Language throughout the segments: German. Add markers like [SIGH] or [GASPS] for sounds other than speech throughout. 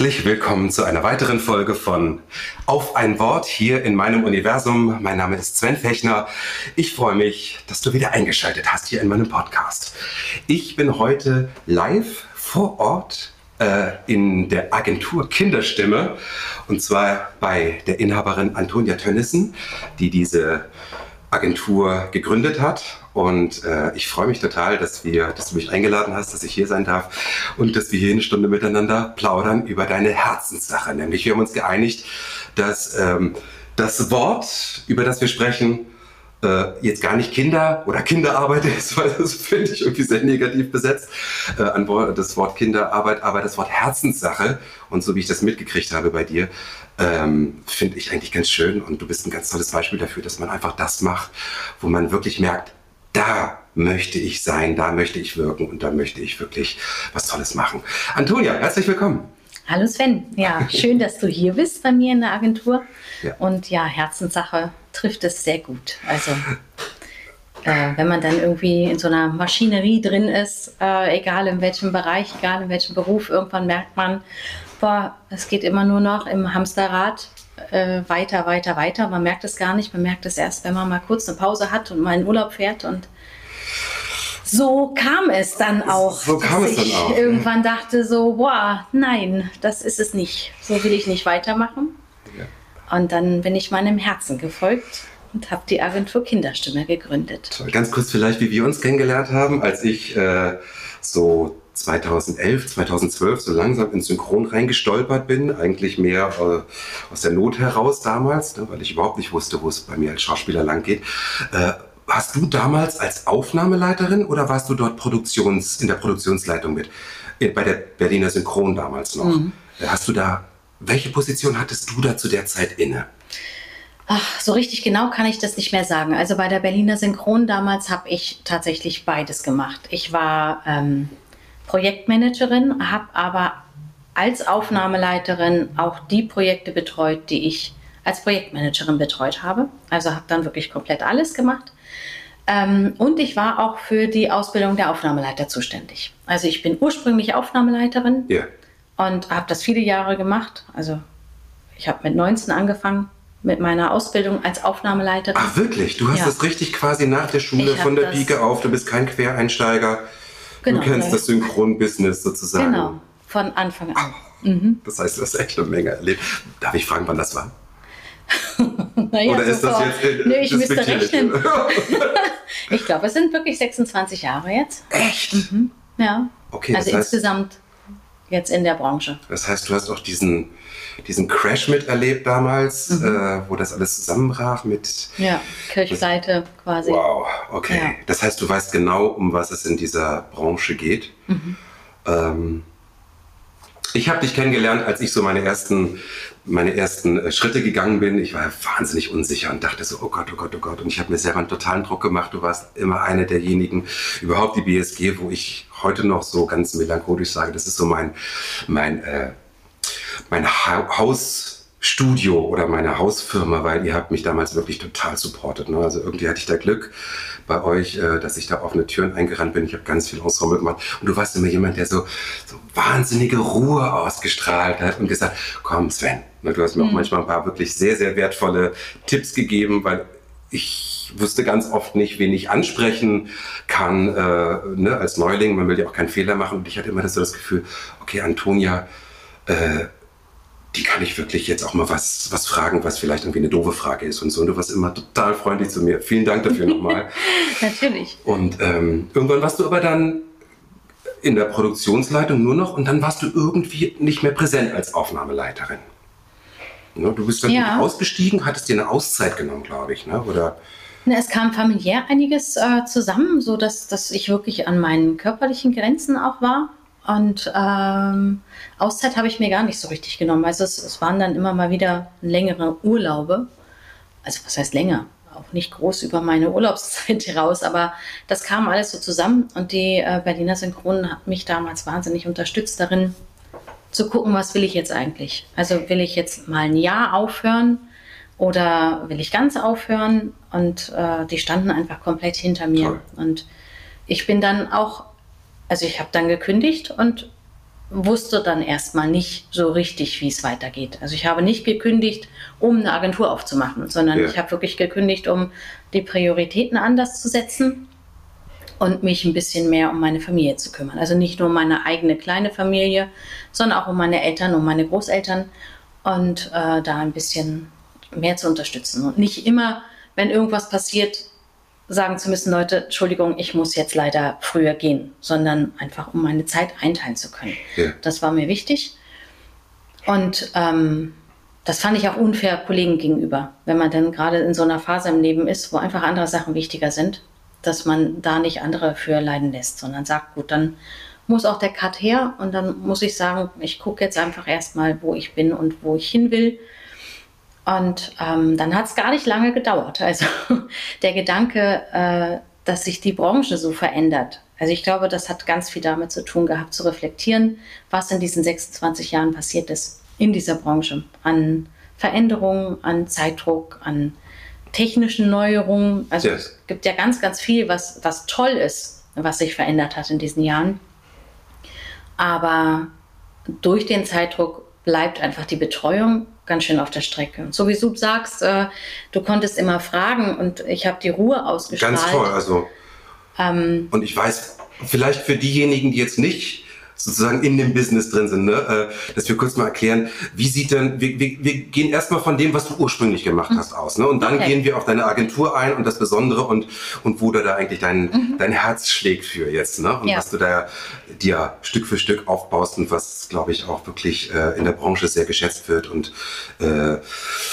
Herzlich willkommen zu einer weiteren Folge von Auf ein Wort hier in meinem Universum. Mein Name ist Sven Fechner. Ich freue mich, dass du wieder eingeschaltet hast hier in meinem Podcast. Ich bin heute live vor Ort äh, in der Agentur Kinderstimme und zwar bei der Inhaberin Antonia Tönnissen, die diese Agentur gegründet hat. Und äh, ich freue mich total, dass, wir, dass du mich eingeladen hast, dass ich hier sein darf und dass wir hier eine Stunde miteinander plaudern über deine Herzenssache. Nämlich wir haben uns geeinigt, dass ähm, das Wort, über das wir sprechen, äh, jetzt gar nicht Kinder oder Kinderarbeit [LAUGHS] ist, weil das finde ich irgendwie sehr negativ besetzt, äh, das Wort Kinderarbeit, aber das Wort Herzenssache und so wie ich das mitgekriegt habe bei dir, ähm, finde ich eigentlich ganz schön und du bist ein ganz tolles Beispiel dafür, dass man einfach das macht, wo man wirklich merkt, da möchte ich sein, da möchte ich wirken und da möchte ich wirklich was Tolles machen. Antonia, herzlich willkommen. Hallo Sven, ja, schön, dass du hier bist bei mir in der Agentur. Ja. Und ja, Herzenssache trifft es sehr gut. Also, äh, wenn man dann irgendwie in so einer Maschinerie drin ist, äh, egal in welchem Bereich, egal in welchem Beruf, irgendwann merkt man, boah, es geht immer nur noch im Hamsterrad äh, weiter, weiter, weiter. Man merkt es gar nicht, man merkt es erst, wenn man mal kurz eine Pause hat und mal in Urlaub fährt und so kam es dann auch. So kam es dann ich auch, Irgendwann dachte so, boah, nein, das ist es nicht. So will ich nicht weitermachen. Und dann bin ich meinem Herzen gefolgt und habe die Agentur Kinderstimme gegründet. Ganz kurz vielleicht, wie wir uns kennengelernt haben, als ich äh, so 2011, 2012 so langsam ins Synchron reingestolpert bin, eigentlich mehr äh, aus der Not heraus damals, ne, weil ich überhaupt nicht wusste, wo es bei mir als Schauspieler lang geht. Äh, hast du damals als Aufnahmeleiterin oder warst du dort Produktions, in der Produktionsleitung mit? Bei der Berliner Synchron damals noch. Äh, Hast du da, welche Position hattest du da zu der Zeit inne? Ach, so richtig genau kann ich das nicht mehr sagen. Also bei der Berliner Synchron damals habe ich tatsächlich beides gemacht. Ich war ähm, Projektmanagerin, habe aber als Aufnahmeleiterin auch die Projekte betreut, die ich als Projektmanagerin betreut habe. Also habe dann wirklich komplett alles gemacht. Ähm, und ich war auch für die Ausbildung der Aufnahmeleiter zuständig. Also ich bin ursprünglich Aufnahmeleiterin Ja. und habe das viele Jahre gemacht. Also ich habe mit 19 angefangen mit meiner Ausbildung als Aufnahmeleiterin. Ach wirklich? Du hast Ja. das richtig quasi nach der Schule Ich von der Pike auf. Du bist kein Quereinsteiger. Genau, du kennst ja. das Synchron-Business sozusagen. Genau, von Anfang an. Das heißt, du hast echt eine Menge erlebt. Darf ich fragen, wann das war? [LAUGHS] Naja, Oder ist das vor- jetzt Nee, ich müsste rechnen. [LAUGHS] Ich glaube, es sind wirklich 26 Jahre jetzt. echt? Ja. Okay, also das heißt- insgesamt jetzt in der Branche. Das heißt, du hast auch diesen, diesen Crash miterlebt damals, Mhm. äh, wo das alles zusammenbrach mit. Ja, Kirchseite quasi. Wow, okay. Ja. Das heißt, du weißt genau, um was es in dieser Branche geht. Mhm. Ähm, ich habe dich kennengelernt, als ich so meine ersten, meine ersten äh, Schritte gegangen bin. Ich war wahnsinnig unsicher und dachte so, oh Gott, oh Gott, oh Gott. Und ich habe mir selber einen totalen Druck gemacht. Du warst immer eine derjenigen, überhaupt die BSG, wo ich heute noch so ganz melancholisch sage, das ist so mein, mein, äh, mein ha Hausstudio oder meine Hausfirma, weil ihr habt mich damals wirklich total supportet. Ne? Also irgendwie hatte ich da Glück bei euch, äh, dass ich da offene Türen eingerannt bin. Ich habe ganz viel Ensemble gemacht. Und du warst immer jemand, der so, so wahnsinnige Ruhe ausgestrahlt hat und gesagt, komm Sven. Ne? Du hast mir auch manchmal ein paar wirklich sehr, sehr wertvolle Tipps gegeben, weil ich wusste ganz oft nicht, wen ich ansprechen kann äh, ne, als Neuling. Man will ja auch keinen Fehler machen. Und ich hatte immer das, so das Gefühl, okay, Antonia, äh, die kann ich wirklich jetzt auch mal was, was fragen, was vielleicht irgendwie eine doofe Frage ist und so. Und du warst immer total freundlich zu mir. Vielen Dank dafür nochmal. [LAUGHS] Natürlich. Und ähm, irgendwann warst du aber dann in der Produktionsleitung nur noch und dann warst du irgendwie nicht mehr präsent als Aufnahmeleiterin. Ne, du bist dann Ja. ausgestiegen, hattest dir eine Auszeit genommen, glaube ich, ne? Oder Na, Es kam familiär einiges äh, zusammen, so dass, dass ich wirklich an meinen körperlichen Grenzen auch war. Und ähm, Auszeit habe ich mir gar nicht so richtig genommen. Also es, es waren dann immer mal wieder längere Urlaube. Also was heißt länger? Auch nicht groß über meine Urlaubszeit [LAUGHS] heraus, aber das kam alles so zusammen und die äh, Berliner Synchronen hat mich damals wahnsinnig unterstützt darin, zu gucken, was will ich jetzt eigentlich? Also will ich jetzt mal ein Jahr aufhören oder will ich ganz aufhören? Und äh, die standen einfach komplett hinter mir. Toll. Und ich bin dann auch, also ich habe dann gekündigt und wusste dann erstmal nicht so richtig, wie es weitergeht. Also ich habe nicht gekündigt, um eine Agentur aufzumachen, sondern ja. ich habe wirklich gekündigt, um die Prioritäten anders zu setzen und mich ein bisschen mehr um meine Familie zu kümmern. Also nicht nur um meine eigene kleine Familie, sondern auch um meine Eltern, um meine Großeltern und äh, da ein bisschen mehr zu unterstützen. Und nicht immer, wenn irgendwas passiert, sagen zu müssen, Leute, Entschuldigung, ich muss jetzt leider früher gehen, sondern einfach, um meine Zeit einteilen zu können. Ja. Das war mir wichtig. Und ähm, das fand ich auch unfair Kollegen gegenüber, wenn man dann gerade in so einer Phase im Leben ist, wo einfach andere Sachen wichtiger sind dass man da nicht andere für leiden lässt, sondern sagt, gut, dann muss auch der Cut her und dann muss ich sagen, ich gucke jetzt einfach erstmal, wo ich bin und wo ich hin will. Und ähm, dann hat es gar nicht lange gedauert. Also [LAUGHS] der Gedanke, äh, dass sich die Branche so verändert. Also ich glaube, das hat ganz viel damit zu tun gehabt, zu reflektieren, was in diesen 26 Jahren passiert ist in dieser Branche an Veränderungen, an Zeitdruck, an technischen Neuerungen. Also yes. es gibt ja ganz, ganz viel, was, was toll ist, was sich verändert hat in diesen Jahren. Aber durch den Zeitdruck bleibt einfach die Betreuung ganz schön auf der Strecke. so wie du sagst, äh, du konntest immer fragen und ich habe die Ruhe ausgestrahlt. Ganz toll, also. Ähm, und ich weiß, vielleicht für diejenigen, die jetzt nicht sozusagen in dem Business drin sind, ne? Äh, dass wir kurz mal erklären, wie sieht denn, wir, wir, wir gehen erstmal von dem, was du ursprünglich gemacht hast, aus. Ne? Und dann okay. gehen wir auf deine Agentur ein und das Besondere und, und wo du da eigentlich dein, mhm. dein Herz schlägt für jetzt. Ne? Und ja. was du da dir Stück für Stück aufbaust und was, glaube ich, auch wirklich äh, in der Branche sehr geschätzt wird und äh,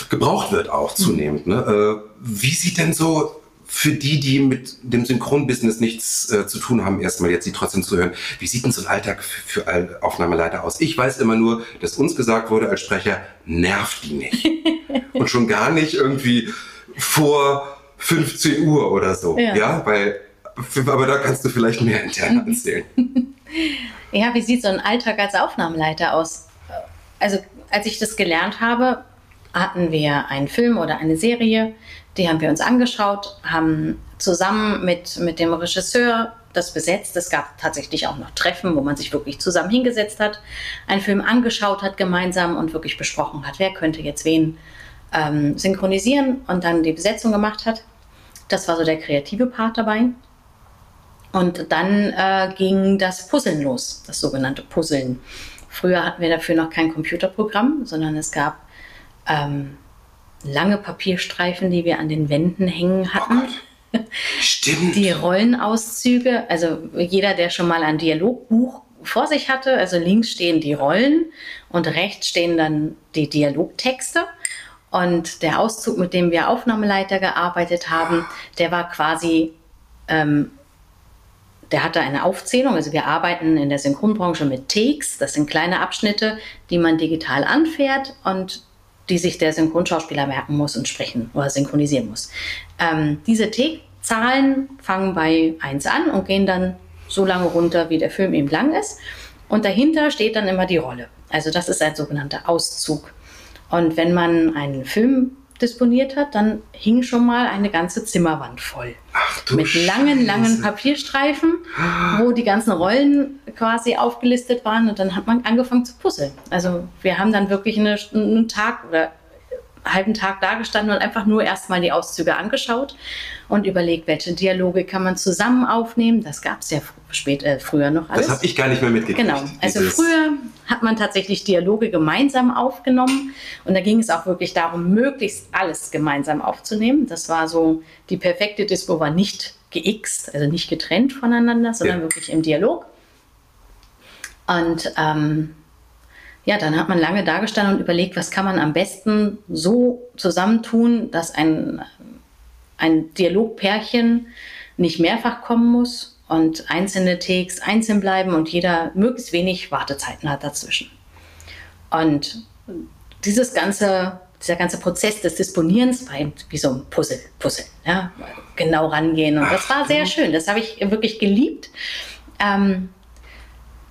gebraucht wird auch mhm. zunehmend. Ne? Äh, wie sieht denn so für die, die mit dem Synchronbusiness nichts äh, zu tun haben, erstmal jetzt sie trotzdem zu hören, wie sieht denn so ein Alltag für, für Aufnahmeleiter aus? Ich weiß immer nur, dass uns gesagt wurde als Sprecher, nervt die nicht. [LAUGHS] Und schon gar nicht irgendwie vor 15 Uhr oder so. Ja, ja weil, aber da kannst du vielleicht mehr intern [LAUGHS] erzählen. Ja, wie sieht so ein Alltag als Aufnahmeleiter aus? Also, als ich das gelernt habe, hatten wir einen Film oder eine Serie, die haben wir uns angeschaut, haben zusammen mit, mit dem Regisseur das besetzt. Es gab tatsächlich auch noch Treffen, wo man sich wirklich zusammen hingesetzt hat, einen Film angeschaut hat gemeinsam und wirklich besprochen hat, wer könnte jetzt wen ähm, synchronisieren und dann die Besetzung gemacht hat. Das war so der kreative Part dabei. Und dann äh, ging das Puzzeln los, das sogenannte Puzzeln. Früher hatten wir dafür noch kein Computerprogramm, sondern es gab ähm, lange Papierstreifen, die wir an den Wänden hängen hatten. Oh Stimmt. [LAUGHS] Die Rollenauszüge, also jeder, der schon mal ein Dialogbuch vor sich hatte, also links stehen die Rollen und rechts stehen dann die Dialogtexte. Und der Auszug, mit dem wir Aufnahmeleiter gearbeitet haben, der war quasi, ähm, der hatte eine Aufzählung. Also wir arbeiten in der Synchronbranche mit Takes. Das sind kleine Abschnitte, die man digital anfährt und die sich der Synchronschauspieler merken muss und sprechen oder synchronisieren muss. Ähm, diese T-Zahlen fangen bei 1 an und gehen dann so lange runter, wie der Film eben lang ist. Und dahinter steht dann immer die Rolle. Also das ist ein sogenannter Auszug. Und wenn man einen Film disponiert hat, dann hing schon mal eine ganze Zimmerwand voll. Ach, mit langen, langen Papierstreifen, wo die ganzen Rollen quasi aufgelistet waren und dann hat man angefangen zu puzzeln. Also wir haben dann wirklich eine, einen Tag oder halben Tag dagestanden und einfach nur erstmal die Auszüge angeschaut und überlegt, welche Dialoge kann man zusammen aufnehmen. Das gab es ja spät, äh, früher noch alles. Das habe ich gar nicht mehr mitgekriegt. Genau. Also früher hat man tatsächlich Dialoge gemeinsam aufgenommen und da ging es auch wirklich darum, möglichst alles gemeinsam aufzunehmen. Das war so, die perfekte Dispo war nicht geixt, also nicht getrennt voneinander, sondern ja. wirklich im Dialog. Und ähm, ja, dann hat man lange dagestanden und überlegt, was kann man am besten so zusammentun, dass ein, ein Dialogpärchen nicht mehrfach kommen muss und einzelne Takes einzeln bleiben und jeder möglichst wenig Wartezeiten hat dazwischen. Und dieses ganze, dieser ganze Prozess des Disponierens war eben wie so ein Puzzle, Puzzle, ja, genau rangehen. Und das war sehr schön. Das habe ich wirklich geliebt. Ähm,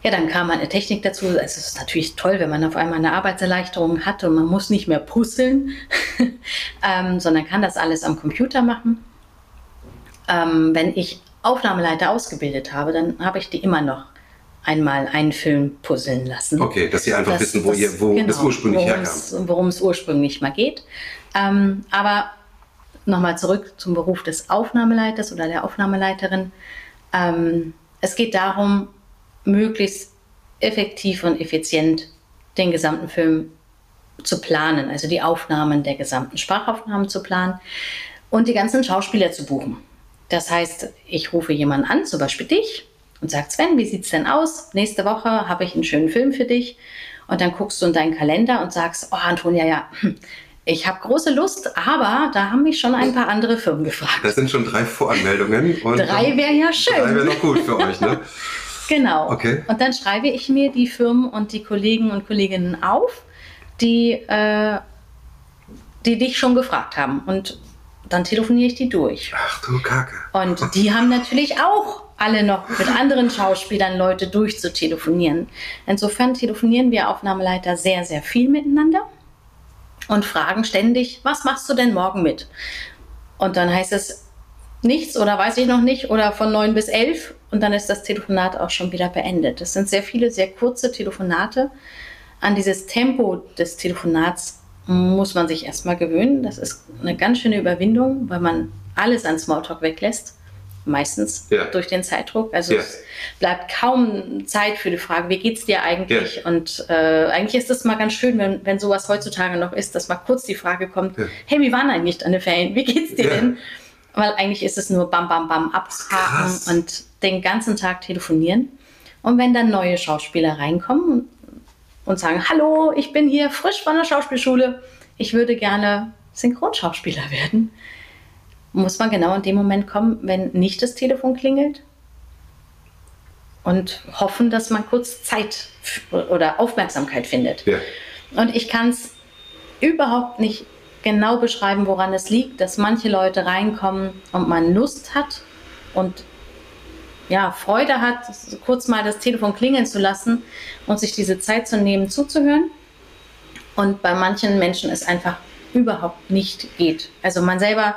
ja, dann kam eine Technik dazu. Es ist natürlich toll, wenn man auf einmal eine Arbeitserleichterung hat und man muss nicht mehr puzzeln, [LAUGHS] ähm, sondern kann das alles am Computer machen. Ähm, wenn ich Aufnahmeleiter ausgebildet habe, dann habe ich die immer noch einmal einen Film puzzeln lassen. Okay, dass sie einfach das, wissen, wo, das, ihr, wo genau, das ursprünglich herkam. Worum es ursprünglich mal geht. Ähm, aber nochmal zurück zum Beruf des Aufnahmeleiters oder der Aufnahmeleiterin. Ähm, es geht darum, möglichst effektiv und effizient den gesamten Film zu planen, also die Aufnahmen der gesamten Sprachaufnahmen zu planen und die ganzen Schauspieler zu buchen. Das heißt, ich rufe jemanden an, zum Beispiel dich, und sage, Sven, wie sieht es denn aus? Nächste Woche habe ich einen schönen Film für dich. Und dann guckst du in deinen Kalender und sagst, oh Antonia, ja, ich habe große Lust, aber da haben mich schon ein paar andere Firmen gefragt. Das sind schon drei Voranmeldungen. drei wäre ja schön. Drei wäre noch gut für euch, ne? [LAUGHS] genau. Okay. Und dann schreibe ich mir die Firmen und die Kollegen und Kolleginnen auf, die, äh, die dich schon gefragt haben. Und dann telefoniere ich die durch. Ach du Kacke. Und die haben natürlich auch alle noch mit anderen Schauspielern Leute durchzutelefonieren. Insofern telefonieren wir Aufnahmeleiter sehr, sehr viel miteinander und fragen ständig, was machst du denn morgen mit? Und dann heißt es nichts oder weiß ich noch nicht oder von neun bis elf und dann ist das Telefonat auch schon wieder beendet. Das sind sehr viele, sehr kurze Telefonate. An dieses Tempo des Telefonats muss man sich erstmal gewöhnen. Das ist eine ganz schöne Überwindung, weil man alles an Smalltalk weglässt. Meistens ja. durch den Zeitdruck. Also ja. es bleibt kaum Zeit für die Frage, wie geht's dir eigentlich? Ja. Und äh, eigentlich ist es mal ganz schön, wenn, wenn sowas heutzutage noch ist, dass mal kurz die Frage kommt, hey, wie waren eigentlich deine Ferien? Wie geht's dir denn? Weil eigentlich ist es nur bam, bam, bam, abhaken und den ganzen Tag telefonieren. Und wenn dann neue Schauspieler reinkommen und sagen, hallo, ich bin hier frisch von der Schauspielschule, ich würde gerne Synchronschauspieler werden, muss man genau in dem Moment kommen, wenn nicht das Telefon klingelt und hoffen, dass man kurz Zeit oder Aufmerksamkeit findet. Ja. Und ich kann es überhaupt nicht genau beschreiben, woran es liegt, dass manche Leute reinkommen und man Lust hat und ja, Freude hat, kurz mal das Telefon klingeln zu lassen und sich diese Zeit zu nehmen, zuzuhören. Und bei manchen Menschen es einfach überhaupt nicht geht. Also man selber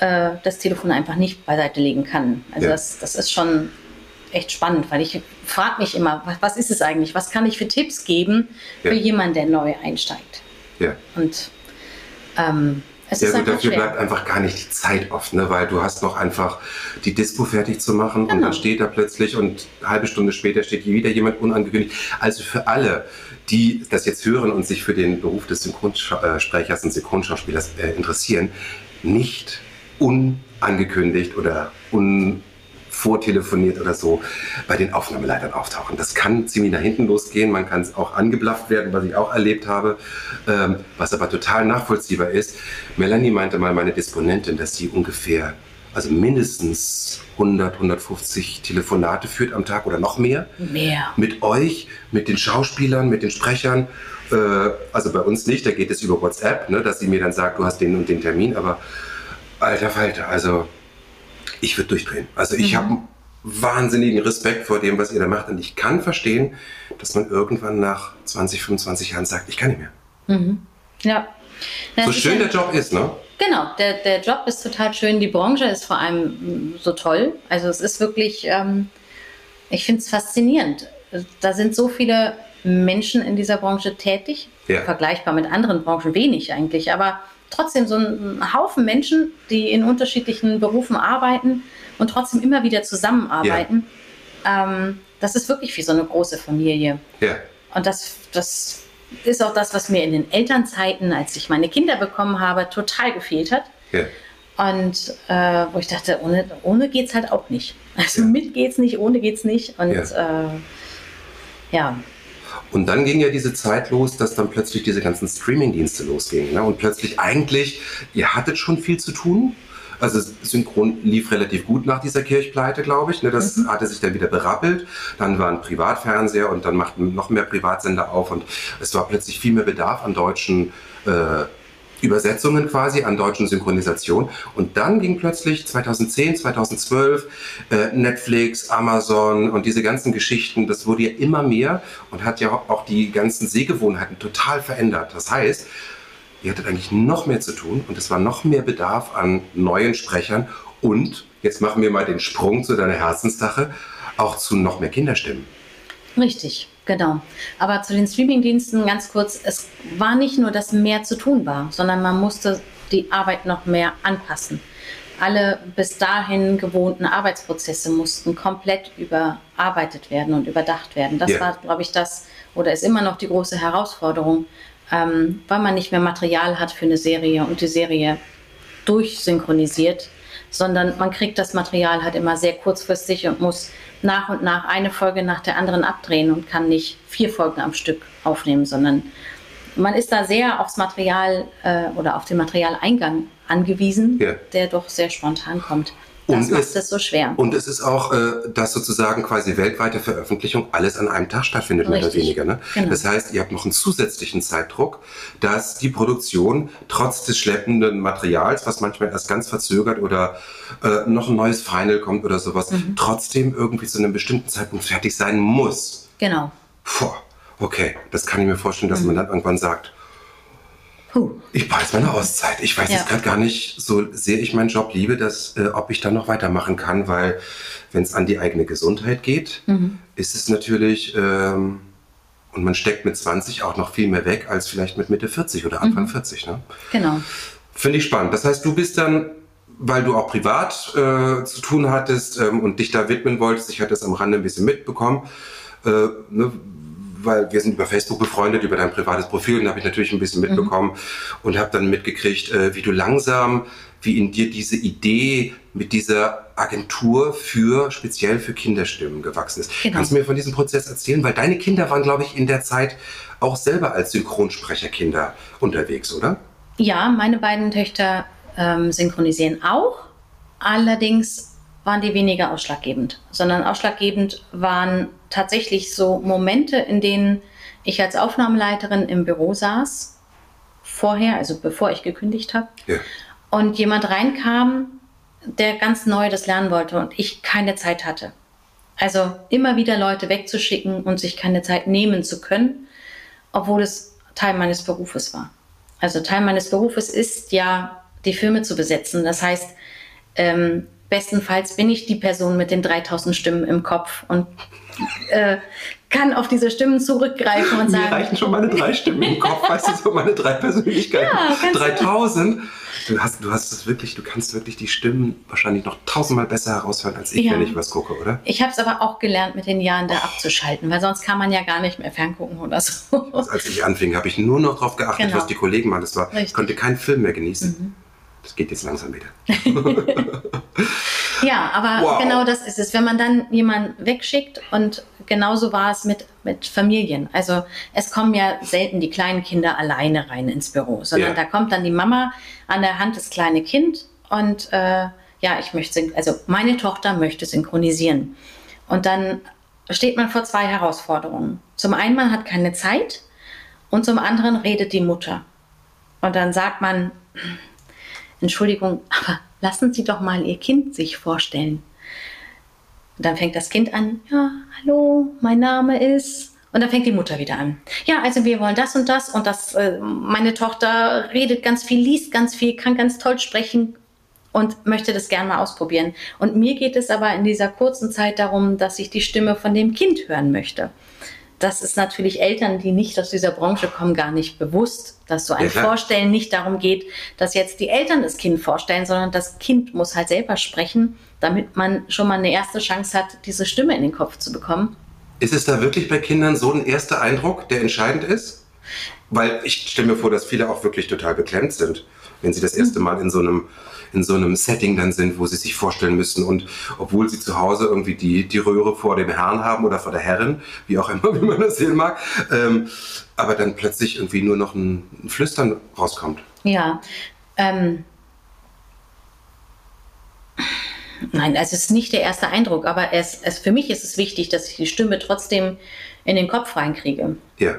äh, das Telefon einfach nicht beiseite legen kann. Also ja. das, das ist schon echt spannend, weil ich frage mich immer, was, was, ist es eigentlich? Was kann ich für Tipps geben für ja. jemanden, der neu einsteigt? Ja. Und ähm, es ja, gut, dafür schwer. bleibt einfach gar nicht die Zeit oft, ne? weil du hast noch einfach die Dispo fertig zu machen genau. und dann steht da plötzlich und eine halbe Stunde später steht hier wieder jemand unangekündigt. Also für alle, die das jetzt hören und sich für den Beruf des Synchronsprechers und Synchronschauspielers äh, interessieren, nicht unangekündigt oder un vortelefoniert oder so bei den Aufnahmeleitern auftauchen. Das kann ziemlich nach hinten losgehen, man kann es auch angeblafft werden, was ich auch erlebt habe, ähm, was aber total nachvollziehbar ist. Melanie meinte mal, meine Disponentin, dass sie ungefähr, also mindestens 100, 150 Telefonate führt am Tag oder noch mehr. Mehr. Mit euch, mit den Schauspielern, mit den Sprechern. Äh, also bei uns nicht, da geht es über WhatsApp, ne, dass sie mir dann sagt, du hast den und den Termin, aber alter Falter, also ich würde durchdrehen. Also ich mhm. habe wahnsinnigen Respekt vor dem, was ihr da macht. Und ich kann verstehen, dass man irgendwann nach 20, 25 Jahren sagt, ich kann nicht mehr. Mhm. Ja. Das so schön der Job ist, ne? Genau, der, der Job ist total schön. Die Branche ist vor allem mm, so toll. Also es ist wirklich, ähm, ich finde es faszinierend. Da sind so viele Menschen in dieser Branche tätig, ja. vergleichbar mit anderen Branchen wenig eigentlich, aber trotzdem so ein Haufen Menschen, die in unterschiedlichen Berufen arbeiten und trotzdem immer wieder zusammenarbeiten. Ja. Ähm, das ist wirklich wie so eine große Familie. Ja. Und das, das ist auch das, was mir in den Elternzeiten, als ich meine Kinder bekommen habe, total gefehlt hat. Ja. Und äh, wo ich dachte, ohne, ohne geht es halt auch nicht. Also ja. mit es nicht, ohne geht es nicht. Und ja. Äh, ja. Und dann ging ja diese Zeit los, dass dann plötzlich diese ganzen Streaming-Dienste losgingen. Ne? Und plötzlich eigentlich, ihr hattet schon viel zu tun. Also Synchron lief relativ gut nach dieser Kirchpleite, glaube ich. Ne? Das mhm. hatte sich dann wieder berappelt. Dann war ein Privatfernseher und dann machten noch mehr Privatsender auf und es war plötzlich viel mehr Bedarf an deutschen äh, Übersetzungen quasi an deutschen Synchronisation. Und dann ging plötzlich 2010, 2012 äh, Netflix, Amazon und diese ganzen Geschichten, das wurde ja immer mehr und hat ja auch die ganzen Sehgewohnheiten total verändert. Das heißt, ihr hattet eigentlich noch mehr zu tun und es war noch mehr Bedarf an neuen Sprechern und jetzt machen wir mal den Sprung zu deiner Herzenssache, auch zu noch mehr Kinderstimmen. Richtig. Genau. Aber zu den Streamingdiensten ganz kurz, es war nicht nur, dass mehr zu tun war, sondern man musste die Arbeit noch mehr anpassen. Alle bis dahin gewohnten Arbeitsprozesse mussten komplett überarbeitet werden und überdacht werden. Das yeah. war, glaube ich, das oder ist immer noch die große Herausforderung, ähm, weil man nicht mehr Material hat für eine Serie und die Serie durchsynchronisiert, sondern man kriegt das Material halt immer sehr kurzfristig und muss nach und nach eine Folge nach der anderen abdrehen und kann nicht vier Folgen am Stück aufnehmen, sondern man ist da sehr aufs Material äh, oder auf den Materialeingang angewiesen, ja. der doch sehr spontan kommt. Das und macht es, es so schwer. Und es ist auch, äh, dass sozusagen quasi weltweite Veröffentlichung alles an einem Tag stattfindet, Richtig. mehr oder weniger. Ne? Genau. Das heißt, ihr habt noch einen zusätzlichen Zeitdruck, dass die Produktion trotz des schleppenden Materials, was manchmal erst ganz verzögert oder äh, noch ein neues Final kommt oder sowas, mhm. trotzdem irgendwie zu einem bestimmten Zeitpunkt fertig sein muss. Genau. Puh, okay, das kann ich mir vorstellen, dass mhm. man dann irgendwann sagt, Puh. Ich brauche jetzt meine Auszeit. Ich weiß ja. jetzt gerade gar nicht, so sehr ich meinen Job liebe, dass, äh, ob ich dann noch weitermachen kann, weil wenn es an die eigene Gesundheit geht, mhm. ist es natürlich, ähm, und man steckt mit 20 auch noch viel mehr weg als vielleicht mit Mitte 40 oder Anfang mhm. 40. Ne? Genau. Finde ich spannend. Das heißt, du bist dann weil du auch privat äh, zu tun hattest ähm, und dich da widmen wolltest, ich hatte das am Rande ein bisschen mitbekommen, äh, ne, weil wir sind über Facebook befreundet, über dein privates Profil, und da habe ich natürlich ein bisschen mhm. mitbekommen mhm. und habe dann mitgekriegt, äh, wie du langsam, wie in dir diese Idee mit dieser Agentur für, speziell für Kinderstimmen gewachsen ist. Genau. Kannst du mir von diesem Prozess erzählen? Weil deine Kinder waren, glaube ich, in der Zeit auch selber als Synchronsprecherkinder unterwegs, oder? Ja, meine beiden Töchter ähm, synchronisieren auch. Allerdings waren die weniger ausschlaggebend, sondern ausschlaggebend waren tatsächlich so Momente, in denen ich als Aufnahmeleiterin im Büro saß, vorher, also bevor ich gekündigt habe, ja. und jemand reinkam, der ganz neu das lernen wollte und ich keine Zeit hatte. Also immer wieder Leute wegzuschicken und sich keine Zeit nehmen zu können, obwohl es Teil meines Berufes war. Also Teil meines Berufes ist ja, die Filme zu besetzen. Das heißt, ähm, bestenfalls bin ich die Person mit den 3000 Stimmen im Kopf und äh, kann auf diese Stimmen zurückgreifen und sagen. Mir reichen schon meine drei Stimmen im Kopf, weißt du, so meine drei Persönlichkeiten. Ja, 3000. Du hast, du hast es wirklich, du kannst wirklich die Stimmen wahrscheinlich noch tausendmal besser heraushören als ich, ja. wenn ich was gucke, oder? Ich habe es aber auch gelernt, mit den Jahren da abzuschalten, weil sonst kann man ja gar nicht mehr ferngucken oder so. Als ich anfing, habe ich nur noch darauf geachtet, genau. was die Kollegen machen. Das war, ich konnte keinen Film mehr genießen. Mhm. Das geht jetzt langsam wieder. [LAUGHS] ja, aber wow. genau das ist es. Wenn man dann jemanden wegschickt und genauso war es mit, mit Familien. Also es kommen ja selten die kleinen Kinder alleine rein ins Büro, sondern yeah. da kommt dann die Mama an der Hand das kleine Kind und äh, ja, ich möchte, also meine Tochter möchte synchronisieren. Und dann steht man vor zwei Herausforderungen. Zum einen, man hat keine Zeit und zum anderen redet die Mutter. Und dann sagt man, Entschuldigung, aber lassen Sie doch mal Ihr Kind sich vorstellen. Und dann fängt das Kind an, ja, hallo, mein Name ist. Und dann fängt die Mutter wieder an. Ja, also wir wollen das und das und das. Äh, meine Tochter redet ganz viel, liest ganz viel, kann ganz toll sprechen und möchte das gerne mal ausprobieren. Und mir geht es aber in dieser kurzen Zeit darum, dass ich die Stimme von dem Kind hören möchte das ist natürlich Eltern, die nicht aus dieser Branche kommen, gar nicht bewusst, dass so ein ja, Vorstellen nicht darum geht, dass jetzt die Eltern das Kind vorstellen, sondern das Kind muss halt selber sprechen, damit man schon mal eine erste Chance hat, diese Stimme in den Kopf zu bekommen. Ist es da wirklich bei Kindern so ein erster Eindruck, der entscheidend ist? Weil ich stelle mir vor, dass viele auch wirklich total beklemmt sind, wenn sie das erste mhm. Mal in so einem in so einem Setting dann sind, wo sie sich vorstellen müssen. Und obwohl sie zu Hause irgendwie die, die Röhre vor dem Herrn haben oder vor der Herrin, wie auch immer, [LAUGHS] wie man das sehen mag, ähm, aber dann plötzlich irgendwie nur noch ein, ein Flüstern rauskommt. Ja, ähm, Nein, also es ist nicht der erste Eindruck, aber es, es, für mich ist es wichtig, dass ich die Stimme trotzdem in den Kopf reinkriege. Ja.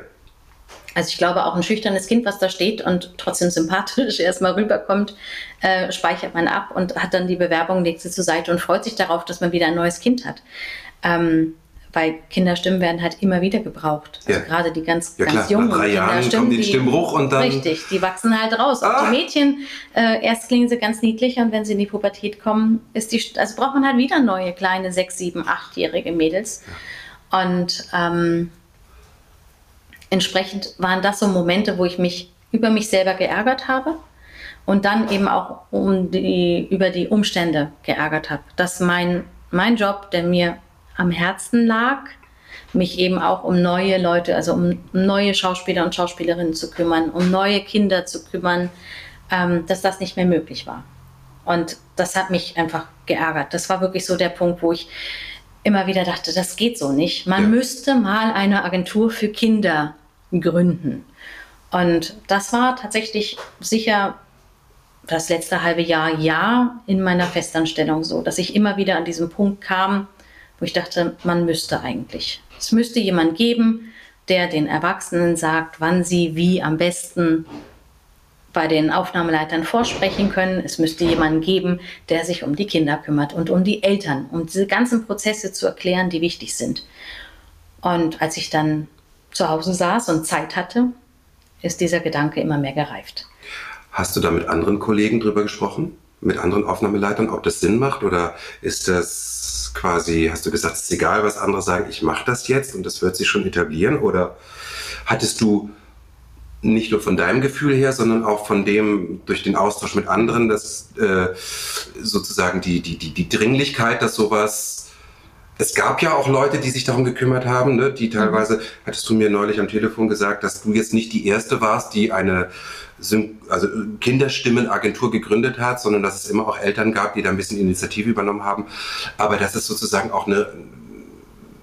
Also ich glaube, auch ein schüchternes Kind, was da steht und trotzdem sympathisch [LAUGHS] erstmal rüberkommt, äh, speichert man ab und hat dann die Bewerbung, legt sie zur Seite und freut sich darauf, dass man wieder ein neues Kind hat. Ähm, weil Kinderstimmen werden halt immer wieder gebraucht. Also Ja. gerade die ganz, Ja, ganz jungen nach drei Jahren kommt die Stimmbruch und dann- Richtig, die wachsen halt raus. Ah. Und die Mädchen, äh, erst klingen sie ganz niedlich und wenn sie in die Pubertät kommen, ist die, also braucht man halt wieder neue kleine sechs, sieben, achtjährige Mädels. Und ähm, entsprechend waren das so Momente, wo ich mich über mich selber geärgert habe und dann eben auch um die, über die Umstände geärgert habe. Dass mein, mein Job, der mir am Herzen lag, mich eben auch um neue Leute, also um neue Schauspieler und Schauspielerinnen zu kümmern, um neue Kinder zu kümmern, ähm, dass das nicht mehr möglich war. Und das hat mich einfach geärgert. Das war wirklich so der Punkt, wo ich immer wieder dachte, das geht so nicht. Man Ja. müsste mal eine Agentur für Kinder gründen. Und das war tatsächlich sicher das letzte halbe Jahr, ja, in meiner Festanstellung so, dass ich immer wieder an diesen Punkt kam, wo ich dachte, man müsste eigentlich. Es müsste jemand geben, der den Erwachsenen sagt, wann sie wie am besten bei den Aufnahmeleitern vorsprechen können. Es müsste jemanden geben, der sich um die Kinder kümmert und um die Eltern, um diese ganzen Prozesse zu erklären, die wichtig sind. Und als ich dann zu Hause saß und Zeit hatte, ist dieser Gedanke immer mehr gereift. Hast du da mit anderen Kollegen drüber gesprochen? Mit anderen Aufnahmeleitern, ob das Sinn macht? Oder ist das quasi, hast du gesagt, es ist egal, was andere sagen, ich mache das jetzt und das wird sich schon etablieren? Oder hattest du nicht nur von deinem Gefühl her, sondern auch von dem, durch den Austausch mit anderen, dass äh, sozusagen die, die, die, die Dringlichkeit, dass sowas es gab ja auch Leute, die sich darum gekümmert haben, ne? die teilweise, hattest du mir neulich am Telefon gesagt, dass du jetzt nicht die erste warst, die eine Syn also Kinderstimmenagentur gegründet hat, sondern dass es immer auch Eltern gab, die da ein bisschen Initiative übernommen haben. Aber dass es sozusagen auch eine,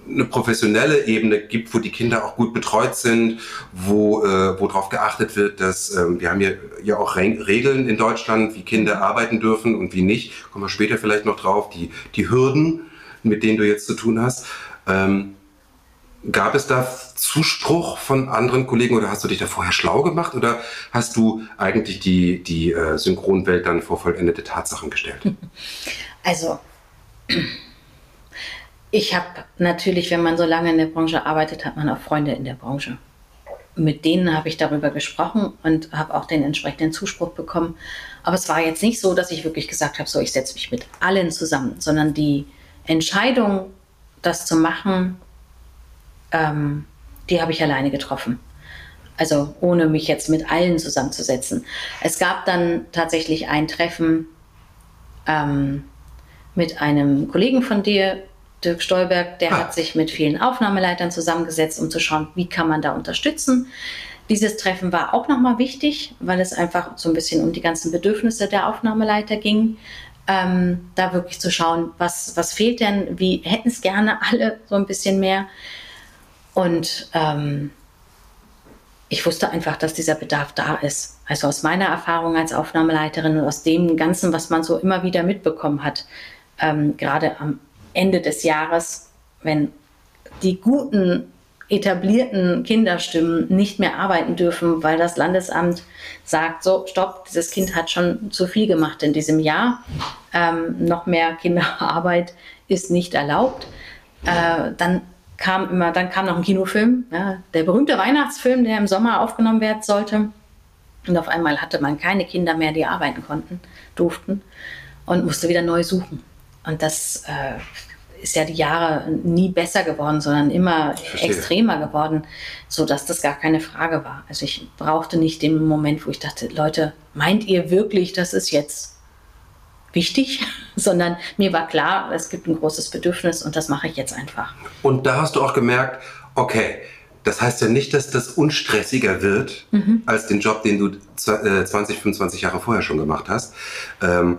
eine professionelle Ebene gibt, wo die Kinder auch gut betreut sind, wo, äh, wo darauf geachtet wird, dass ähm, wir haben hier ja auch Re Regeln in Deutschland, wie Kinder arbeiten dürfen und wie nicht. Kommen wir später vielleicht noch drauf. Die, die Hürden, mit denen du jetzt zu tun hast. Ähm, gab es da Zuspruch von anderen Kollegen oder hast du dich da vorher schlau gemacht oder hast du eigentlich die, die äh, Synchronwelt dann vor vollendete Tatsachen gestellt? Also, ich habe natürlich, wenn man so lange in der Branche arbeitet, hat man auch Freunde in der Branche. Mit denen habe ich darüber gesprochen und habe auch den entsprechenden Zuspruch bekommen. Aber es war jetzt nicht so, dass ich wirklich gesagt habe, so ich setze mich mit allen zusammen, sondern die Entscheidung, das zu machen, ähm, die habe ich alleine getroffen. Also ohne mich jetzt mit allen zusammenzusetzen. Es gab dann tatsächlich ein Treffen ähm, mit einem Kollegen von dir, Dirk Stolberg, der Ah. hat sich mit vielen Aufnahmeleitern zusammengesetzt, um zu schauen, wie kann man da unterstützen. Dieses Treffen war auch nochmal wichtig, weil es einfach so ein bisschen um die ganzen Bedürfnisse der Aufnahmeleiter ging. Ähm, da wirklich zu schauen, was, was fehlt denn, wie hätten es gerne alle so ein bisschen mehr. Und ähm, ich wusste einfach, dass dieser Bedarf da ist. Also aus meiner Erfahrung als Aufnahmeleiterin und aus dem Ganzen, was man so immer wieder mitbekommen hat, ähm, gerade am Ende des Jahres, wenn die guten etablierten Kinderstimmen nicht mehr arbeiten dürfen, weil das Landesamt sagt, so, stopp, dieses Kind hat schon zu viel gemacht in diesem Jahr. Ähm, noch mehr Kinderarbeit ist nicht erlaubt. Äh, dann kam immer, dann kam noch ein Kinofilm, ja, der berühmte Weihnachtsfilm, der im Sommer aufgenommen werden sollte. Und auf einmal hatte man keine Kinder mehr, die arbeiten konnten, durften und musste wieder neu suchen. Und das äh, ist ja die Jahre nie besser geworden, sondern immer extremer geworden, sodass das gar keine Frage war. Also ich brauchte nicht den Moment, wo ich dachte, Leute, meint ihr wirklich, das ist jetzt wichtig? [LAUGHS] sondern mir war klar, es gibt ein großes Bedürfnis und das mache ich jetzt einfach. Und da hast du auch gemerkt, okay, das heißt ja nicht, dass das unstressiger wird als den Job, den du zw- äh, 20, 25 Jahre vorher schon gemacht hast. Ähm,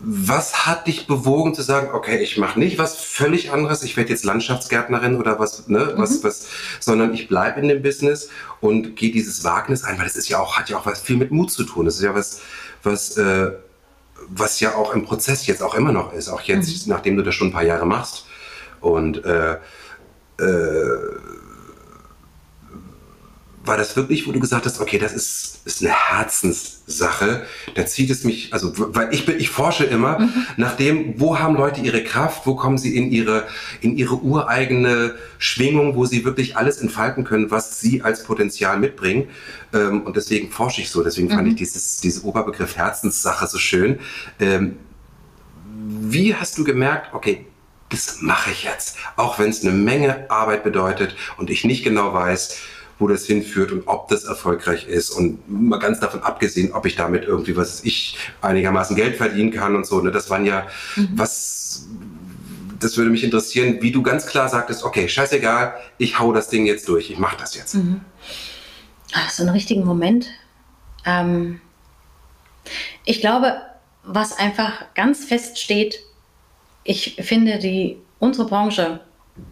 was hat dich bewogen zu sagen, okay, ich mache nicht was völlig anderes, ich werde jetzt Landschaftsgärtnerin oder was, ne, was, was, sondern ich bleibe in dem Business und gehe dieses Wagnis ein, weil das ist ja auch, hat ja auch was viel mit Mut zu tun. Das ist ja was, was, äh, was ja auch im Prozess jetzt auch immer noch ist, auch jetzt, mhm. nachdem du das schon ein paar Jahre machst. Und äh, äh, war das wirklich, wo du gesagt hast, okay, das ist, ist eine Herzenssache. Da zieht es mich, also weil ich bin, ich forsche immer mhm. nach dem, wo haben Leute ihre Kraft, wo kommen sie in ihre, in ihre ureigene Schwingung, wo sie wirklich alles entfalten können, was sie als Potenzial mitbringen. Ähm, und deswegen forsche ich so. Deswegen mhm. fand ich dieses, diese Oberbegriff Herzenssache so schön. Ähm, wie hast du gemerkt, okay, das mache ich jetzt, auch wenn es eine Menge Arbeit bedeutet und ich nicht genau weiß, wo das hinführt und ob das erfolgreich ist. Und mal ganz davon abgesehen, ob ich damit irgendwie, was ich, einigermaßen Geld verdienen kann und so. Ne? Das waren ja, mhm. was, das würde mich interessieren, wie du ganz klar sagtest, okay, scheißegal, ich hau das Ding jetzt durch, ich mache das jetzt. Mhm. Ach, so einen richtigen Moment. Ähm, ich glaube, was einfach ganz fest steht, ich finde die, unsere Branche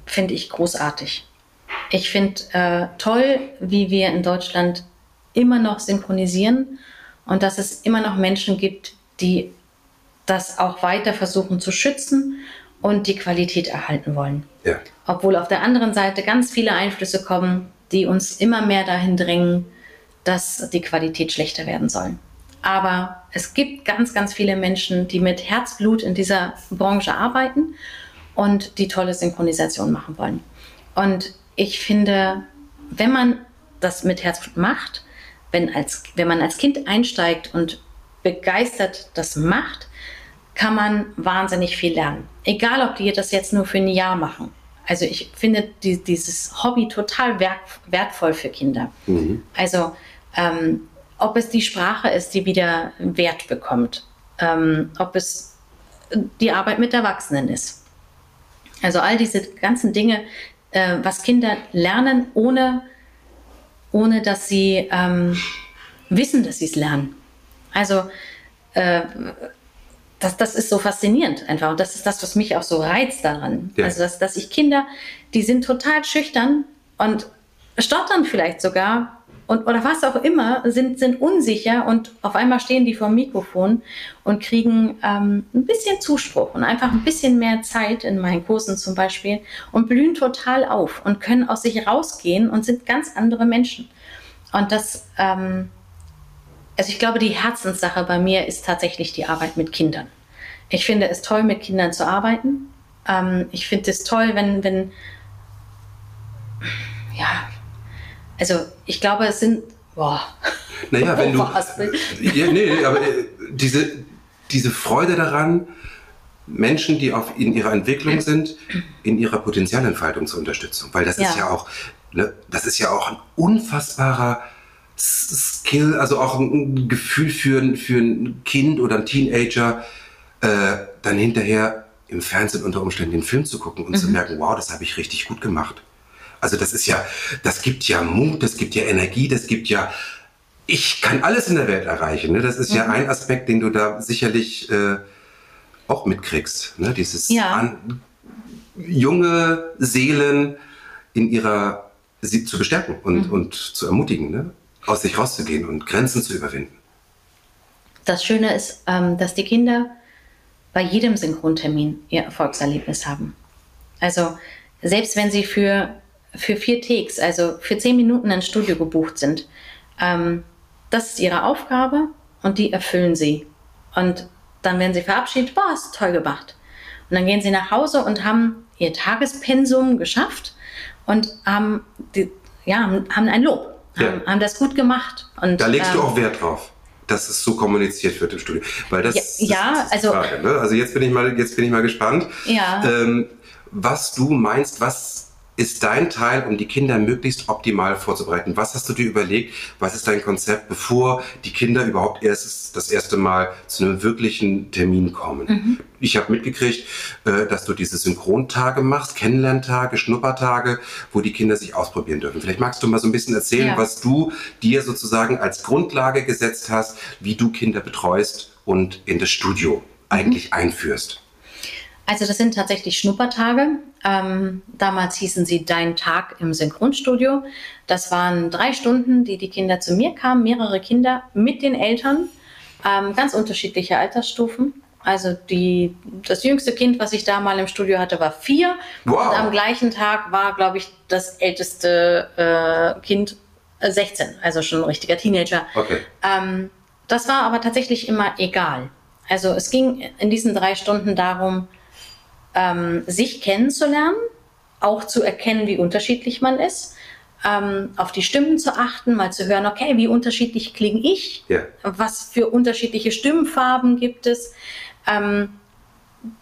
finde ich großartig. Ich finde äh, toll, wie wir in Deutschland immer noch synchronisieren und dass es immer noch Menschen gibt, die das auch weiter versuchen zu schützen und die Qualität erhalten wollen. Ja. Obwohl auf der anderen Seite ganz viele Einflüsse kommen, die uns immer mehr dahin drängen, dass die Qualität schlechter werden soll. Aber es gibt ganz, ganz viele Menschen, die mit Herzblut in dieser Branche arbeiten und die tolle Synchronisation machen wollen. Und ich finde, wenn man das mit Herzblut macht, wenn, als, wenn man als Kind einsteigt und begeistert das macht, kann man wahnsinnig viel lernen. Egal, ob die das jetzt nur für ein Jahr machen. Also ich finde die, dieses Hobby total wert, wertvoll für Kinder. Mhm. Also ähm, ob es die Sprache ist, die wieder Wert bekommt, ähm, ob es die Arbeit mit Erwachsenen ist. Also all diese ganzen Dinge, äh, was Kinder lernen, ohne, ohne dass sie ähm, wissen, dass sie es lernen. Also äh, das, das ist so faszinierend einfach. Und das ist das, was mich auch so reizt daran. Ja. Also, dass, dass ich Kinder, die sind total schüchtern und stottern vielleicht sogar und, oder was auch immer, sind, sind unsicher und auf einmal stehen die vor dem Mikrofon und kriegen ähm, ein bisschen Zuspruch und einfach ein bisschen mehr Zeit in meinen Kursen zum Beispiel und blühen total auf und können aus sich rausgehen und sind ganz andere Menschen. Und das, ähm, also ich glaube, die Herzenssache bei mir ist tatsächlich die Arbeit mit Kindern. Ich finde es toll, mit Kindern zu arbeiten. Ähm, ich finde es toll, wenn, wenn, ja, also ich glaube, es sind, boah. Naja, wenn du, [LAUGHS] ja, nee, aber äh, diese, diese Freude daran, Menschen, die auf, in ihrer Entwicklung sind, in ihrer Potenzialentfaltung zu unterstützen. Weil das ja. ist ja auch, ne, das ist ja auch ein unfassbarer Skill, also auch ein Gefühl für, für ein Kind oder ein Teenager, äh, dann hinterher im Fernsehen unter Umständen den Film zu gucken und mhm. zu merken, wow, das habe ich richtig gut gemacht. Also das ist ja, das gibt ja Mut, das gibt ja Energie, das gibt ja, ich kann alles in der Welt erreichen. Ne? Das ist mhm. ja ein Aspekt, den du da sicherlich äh, auch mitkriegst. Ne? Dieses ja. an, junge Seelen in ihrer sie zu bestärken und, mhm. und zu ermutigen, ne? aus sich rauszugehen und Grenzen zu überwinden. Das Schöne ist, ähm, dass die Kinder bei jedem Synchrontermin ihr Erfolgserlebnis haben. Also selbst wenn sie für für vier Takes, also für zehn Minuten ins Studio gebucht sind. Ähm, das ist ihre Aufgabe und die erfüllen sie. Und dann werden sie verabschiedet, boah, hast du toll gemacht. Und dann gehen sie nach Hause und haben ihr Tagespensum geschafft und haben, die, ja, haben ein Lob, ja. haben, haben, das gut gemacht. Und, da legst ähm, du auch Wert drauf dass es so kommuniziert wird im Studio. Weil das, ja, ja das, das also, Frage, ne? also jetzt bin ich mal, jetzt bin ich mal gespannt, ja. ähm, was du meinst, was ist dein Teil, um die Kinder möglichst optimal vorzubereiten? Was hast du dir überlegt? Was ist dein Konzept, bevor die Kinder überhaupt erst das erste Mal zu einem wirklichen Termin kommen? Mhm. Ich habe mitgekriegt, äh, dass du diese Synchrontage machst, Kennenlerntage, Schnuppertage, wo die Kinder sich ausprobieren dürfen. Vielleicht magst du mal so ein bisschen erzählen, ja. was du dir sozusagen als Grundlage gesetzt hast, wie du Kinder betreust und in das Studio mhm. eigentlich einführst. Also das sind tatsächlich Schnuppertage. Ähm, damals hießen sie Dein Tag im Synchronstudio. Das waren drei Stunden, die die Kinder zu mir kamen, mehrere Kinder mit den Eltern. Ähm, ganz unterschiedliche Altersstufen. Also die, das jüngste Kind, was ich da mal im Studio hatte, war vier. Wow. Und am gleichen Tag war, glaube ich, das älteste äh, Kind äh, 16, also schon ein richtiger Teenager. Okay. Ähm, das war aber tatsächlich immer egal. Also es ging in diesen drei Stunden darum, ähm, sich kennenzulernen, auch zu erkennen, wie unterschiedlich man ist, ähm, auf die Stimmen zu achten, mal zu hören, okay, wie unterschiedlich klinge ich, Ja. was für unterschiedliche Stimmfarben gibt es, ähm,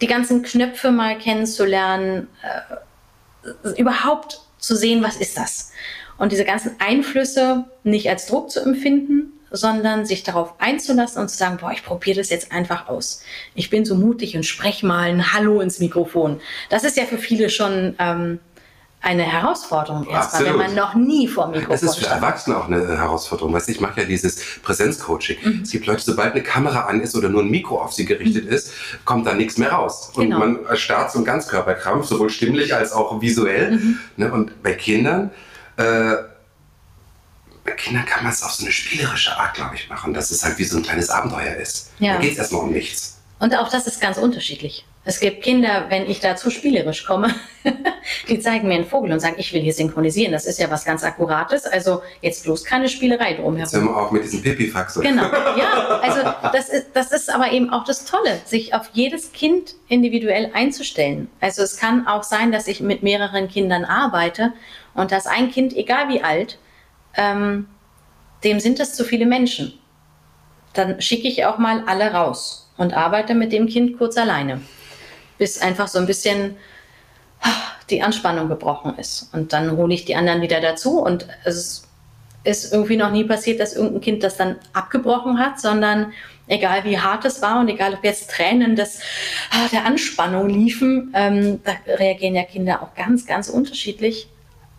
die ganzen Knöpfe mal kennenzulernen, äh, überhaupt zu sehen, was ist das? Und diese ganzen Einflüsse nicht als Druck zu empfinden, sondern sich darauf einzulassen und zu sagen, boah, ich probiere das jetzt einfach aus. Ich bin so mutig und spreche mal ein Hallo ins Mikrofon. Das ist ja für viele schon ähm, eine Herausforderung erstmal, wenn man noch nie vor Mikrofon Das ist für. Erwachsene auch eine Herausforderung. Weißt du, ich mache ja dieses Präsenzcoaching. Mhm. Es gibt Leute, sobald eine Kamera an ist oder nur ein Mikro auf sie gerichtet ist, kommt da nichts mehr raus. Und Genau. man starrt so einen Ganzkörperkrampf, sowohl stimmlich als auch visuell. Mhm. Ne? Und bei Kindern, äh, bei Kindern kann man es auf so eine spielerische Art, glaube ich, machen, dass es halt wie so ein kleines Abenteuer ist. Ja. Da geht es erstmal um nichts. Und auch das ist ganz unterschiedlich. Es gibt Kinder, wenn ich da zu spielerisch komme, [LAUGHS] die zeigen mir einen Vogel und sagen, ich will hier synchronisieren. Das ist ja was ganz Akkurates. Also jetzt bloß keine Spielerei Jetzt drumherum. hören wir auch mit diesem Pipifax. oder? Genau, ja. Also das ist, das ist aber eben auch das Tolle, sich auf jedes Kind individuell einzustellen. Also es kann auch sein, dass ich mit mehreren Kindern arbeite und dass ein Kind, egal wie alt, ähm, dem sind das zu viele Menschen. Dann schicke ich auch mal alle raus und arbeite mit dem Kind kurz alleine, bis einfach so ein bisschen die Anspannung gebrochen ist. Und dann hole ich die anderen wieder dazu und es ist irgendwie noch nie passiert, dass irgendein Kind das dann abgebrochen hat, sondern egal wie hart es war und egal ob jetzt Tränen des, ah, der Anspannung liefen, ähm, da reagieren ja Kinder auch ganz, ganz unterschiedlich.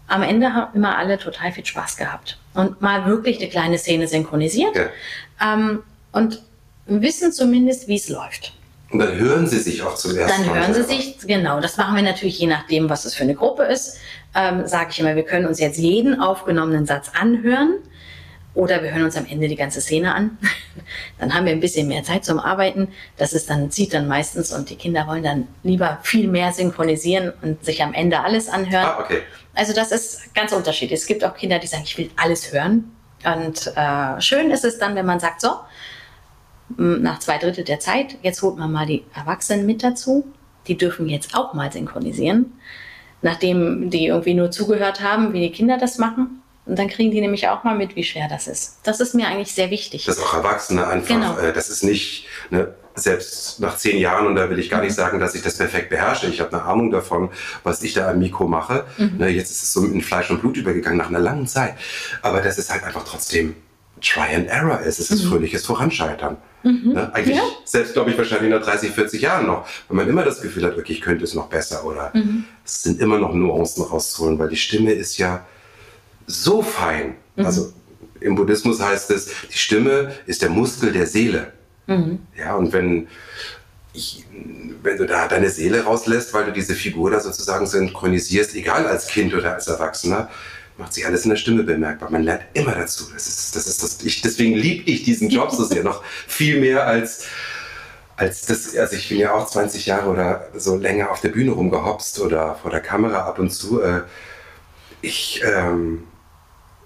Am Ende haben immer alle total viel Spaß gehabt und mal wirklich eine kleine Szene synchronisiert Ja. ähm, und wissen zumindest, wie es läuft. Und dann hören sie sich auch zuerst Dann mal hören sie sich, genau, das machen wir natürlich je nachdem, was es für eine Gruppe ist. Ähm, Sage ich immer, wir können uns jetzt jeden aufgenommenen Satz anhören oder wir hören uns am Ende die ganze Szene an. [LAUGHS] dann haben wir ein bisschen mehr Zeit zum Arbeiten. Das ist dann, zieht dann meistens und die Kinder wollen dann lieber viel mehr synchronisieren und sich am Ende alles anhören. Ah, okay. Also das ist ganz unterschiedlich. Es gibt auch Kinder, die sagen, ich will alles hören. Und äh, schön ist es dann, wenn man sagt, so, nach zwei Drittel der Zeit, jetzt holt man mal die Erwachsenen mit dazu. Die dürfen jetzt auch mal synchronisieren, nachdem die irgendwie nur zugehört haben, wie die Kinder das machen. Und dann kriegen die nämlich auch mal mit, wie schwer das ist. Das ist mir eigentlich sehr wichtig. dass auch Erwachsene einfach, Genau. äh, das ist nicht, ne, selbst nach zehn Jahren, und da will ich gar nicht Mhm. sagen, dass ich das perfekt beherrsche. Ich habe eine Ahnung davon, was ich da am Mikro mache. Mhm. Ne, jetzt ist es so in Fleisch und Blut übergegangen nach einer langen Zeit. Aber dass es halt einfach trotzdem Try and Error ist. Es ist fröhliches Voranscheitern. Ne, eigentlich, Mhm. Ja. selbst glaube ich wahrscheinlich nach 30, 40 Jahren noch, wenn man immer das Gefühl hat, okay, ich könnte es noch besser oder Mhm. es sind immer noch Nuancen rauszuholen, weil die Stimme ist ja so fein. Mhm. Also im Buddhismus heißt es, die Stimme ist der Muskel der Seele. Mhm. Ja, und wenn, ich, wenn du da deine Seele rauslässt, weil du diese Figur da sozusagen synchronisierst, egal als Kind oder als Erwachsener, macht sich alles in der Stimme bemerkbar. Man lernt immer dazu. Das ist, das ist das, ich, deswegen liebe ich diesen Job so sehr, noch viel mehr als, als das, also ich bin ja auch 20 Jahre oder so länger auf der Bühne rumgehopst oder vor der Kamera ab und zu. Äh, ich ähm,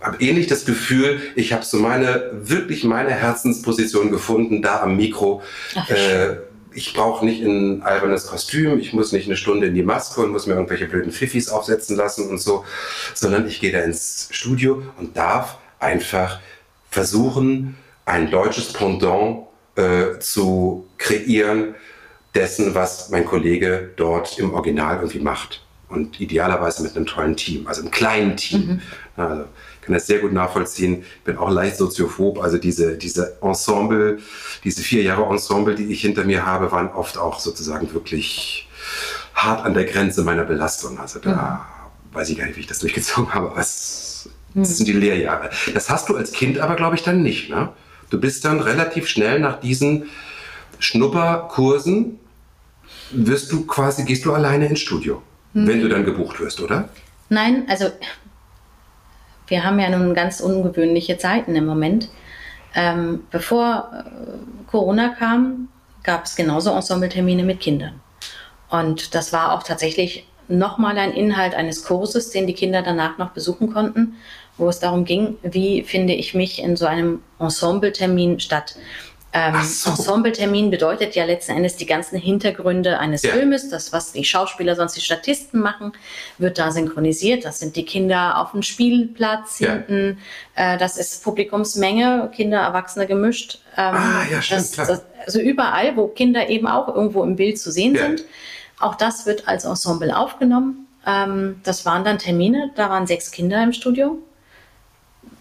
habe ähnlich das Gefühl, ich habe so meine, wirklich meine Herzensposition gefunden, da am Mikro. Ach, Äh, ich brauche nicht ein albernes Kostüm, ich muss nicht eine Stunde in die Maske und muss mir irgendwelche blöden Pfiffis aufsetzen lassen und so, sondern ich gehe da ins Studio und darf einfach versuchen, ein deutsches Pendant äh, zu kreieren dessen, was mein Kollege dort im Original irgendwie macht. Und idealerweise mit einem tollen Team, also einem kleinen Team. Ja, Also, kann das sehr gut nachvollziehen. Bin auch leicht soziophob. Also diese, diese Ensemble, diese vier Jahre Ensemble, die ich hinter mir habe, waren oft auch sozusagen wirklich hart an der Grenze meiner Belastung. Also da weiß ich gar nicht, wie ich das durchgezogen habe. Aber es, das sind die Lehrjahre. Das hast du als Kind aber, glaube ich, dann nicht. Ne? Du bist dann relativ schnell nach diesen Schnupperkursen wirst du quasi, gehst du alleine ins Studio, wenn du dann gebucht wirst, oder? Nein, also wir haben ja nun ganz ungewöhnliche Zeiten im Moment. Ähm, bevor äh, Corona kam, gab es genauso Ensembletermine mit Kindern. Und das war auch tatsächlich nochmal ein Inhalt eines Kurses, den die Kinder danach noch besuchen konnten, wo es darum ging, wie finde ich mich in so einem Ensembletermin statt. Ähm, so. Ensembletermin bedeutet ja letzten Endes die ganzen Hintergründe eines Ja. Filmes, das, was die Schauspieler, sonst die Statisten machen, wird da synchronisiert. Das sind die Kinder auf dem Spielplatz Ja. hinten. Äh, das ist Publikumsmenge, Kinder, Erwachsene gemischt. Ähm, Ah, ja, stimmt, das, klar. das, also überall, wo Kinder eben auch irgendwo im Bild zu sehen Ja. sind. Auch das wird als Ensemble aufgenommen. Ähm, das waren dann Termine, da waren sechs Kinder im Studio.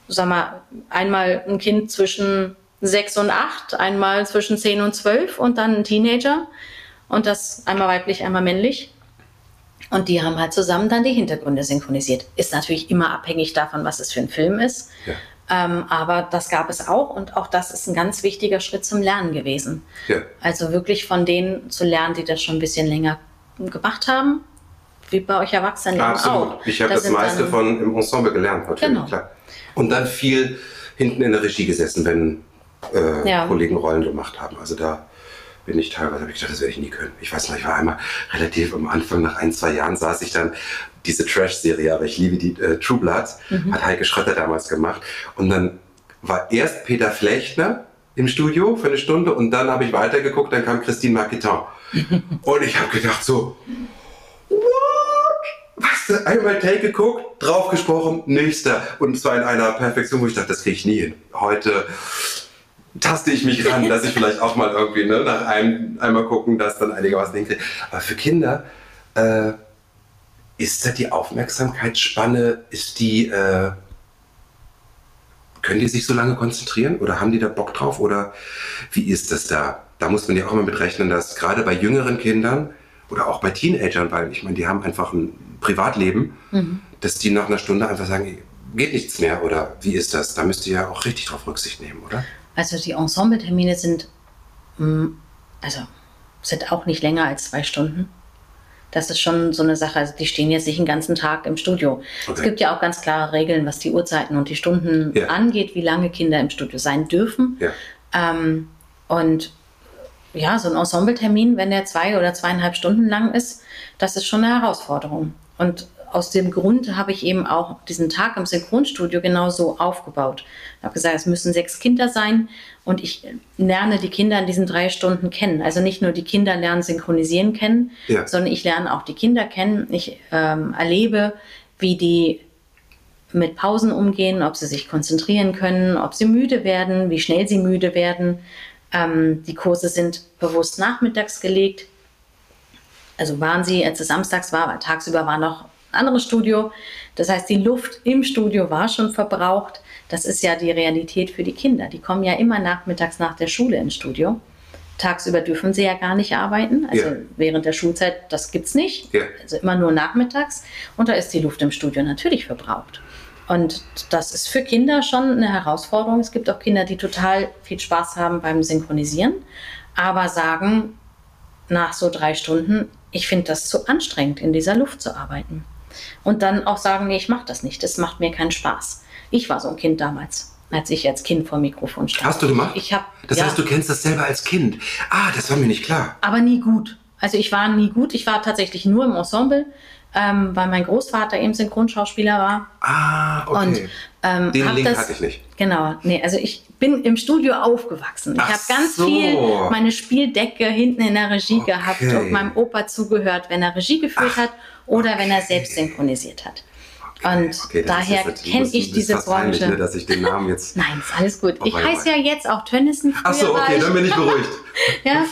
Sag mal, einmal ein Kind zwischen sechs und acht, einmal zwischen zehn und zwölf und dann ein Teenager. Und das einmal weiblich, einmal männlich. Und die haben halt zusammen dann die Hintergründe synchronisiert. Ist natürlich immer abhängig davon, was es für ein Film ist. Ja. Ähm, aber das gab es auch und auch das ist ein ganz wichtiger Schritt zum Lernen gewesen. Ja. Also wirklich von denen zu lernen, die das schon ein bisschen länger gemacht haben, wie bei euch Erwachsenen Absolut. auch. Ich habe Da das meiste von im Ensemble gelernt, natürlich, Genau. klar. Und dann viel hinten in der Regie gesessen, wenn äh, Ja. Kollegen Rollen gemacht haben. Also da bin ich teilweise, habe ich gedacht, das werde ich nie können. Ich weiß noch, ich war einmal relativ am Anfang, nach ein, zwei Jahren saß ich dann, diese Trash-Serie, aber ich liebe die äh, True Blood, Mhm. hat Heike Schrötter damals gemacht. Und dann war erst Peter Flechtner im Studio für eine Stunde und dann habe ich weitergeguckt, dann kam Christine Marquetin. [LAUGHS] und ich habe gedacht so, was? Einmal Take geguckt, drauf gesprochen, nächster. Und zwar in einer Perfektion, wo ich dachte, das kriege ich nie hin. Heute taste ich mich ran, dass ich vielleicht auch mal irgendwie ne, nach einem einmal gucken, dass dann einigermaßen hinkriege. Aber für Kinder äh, ist da die Aufmerksamkeitsspanne, ist die, äh, können die sich so lange konzentrieren oder haben die da Bock drauf oder wie ist das da? Da muss man ja auch mal mit rechnen, dass gerade bei jüngeren Kindern oder auch bei Teenagern, weil ich meine, die haben einfach ein Privatleben, dass die nach einer Stunde einfach sagen, geht nichts mehr oder wie ist das? Da müsst ihr ja auch richtig drauf Rücksicht nehmen, oder? Also die Ensembletermine sind, mm, also sind auch nicht länger als zwei Stunden. Das ist schon so eine Sache. Also die stehen jetzt nicht den ganzen Tag im Studio. Es Okay. gibt ja auch ganz klare Regeln, was die Uhrzeiten und die Stunden Ja. angeht, wie lange Kinder im Studio sein dürfen. Ja. Ähm, und ja, so ein Ensembletermin, wenn der zwei oder zweieinhalb Stunden lang ist, das ist schon eine Herausforderung. Und aus dem Grund habe ich eben auch diesen Tag im Synchronstudio genauso aufgebaut. Ich habe gesagt, es müssen sechs Kinder sein und ich lerne die Kinder in diesen drei Stunden kennen. Also nicht nur die Kinder lernen synchronisieren kennen, Ja. sondern ich lerne auch die Kinder kennen. Ich ähm, erlebe, wie die mit Pausen umgehen, ob sie sich konzentrieren können, ob sie müde werden, wie schnell sie müde werden. Ähm, die Kurse sind bewusst nachmittags gelegt. Also waren sie, als es samstags war, weil tagsüber war noch anderes Studio. Das heißt, die Luft im Studio war schon verbraucht. Das ist ja die Realität für die Kinder. Die kommen ja immer nachmittags nach der Schule ins Studio. Tagsüber dürfen sie ja gar nicht arbeiten. Also Ja. während der Schulzeit, das gibt's nicht. Ja. Also immer nur nachmittags. Und da ist die Luft im Studio natürlich verbraucht. Und das ist für Kinder schon eine Herausforderung. Es gibt auch Kinder, die total viel Spaß haben beim Synchronisieren, aber sagen nach so drei Stunden, ich finde das zu anstrengend, in dieser Luft zu arbeiten. Und dann auch sagen, nee, ich mache das nicht, das macht mir keinen Spaß. Ich war so ein Kind damals, als ich als Kind vor dem Mikrofon stand. Hast du gemacht? Ich habe, Das ja, heißt, du kennst das selber als Kind. Ah, das war mir nicht klar. aber nie gut. Also ich war nie gut. Ich war tatsächlich nur im Ensemble, ähm, weil mein Großvater eben Synchronschauspieler war. Ah, okay. Und ähm, Den Link das, hatte ich nicht. Genau, nee, also ich bin im Studio aufgewachsen. Ich Ach habe ganz so. viel meine Spieldecke hinten in der Regie Okay. gehabt und meinem Opa zugehört, wenn er Regie geführt hat oder wenn er selbst synchronisiert hat. Und Okay, daher kenne ich diese Branche. Ne, dass ich den Namen jetzt. [LAUGHS] Nein, ist alles gut. Ich heiße ja jetzt auch Tönnissen. Ach so, Früher war okay, dann bin ich beruhigt. [LAUGHS] ja.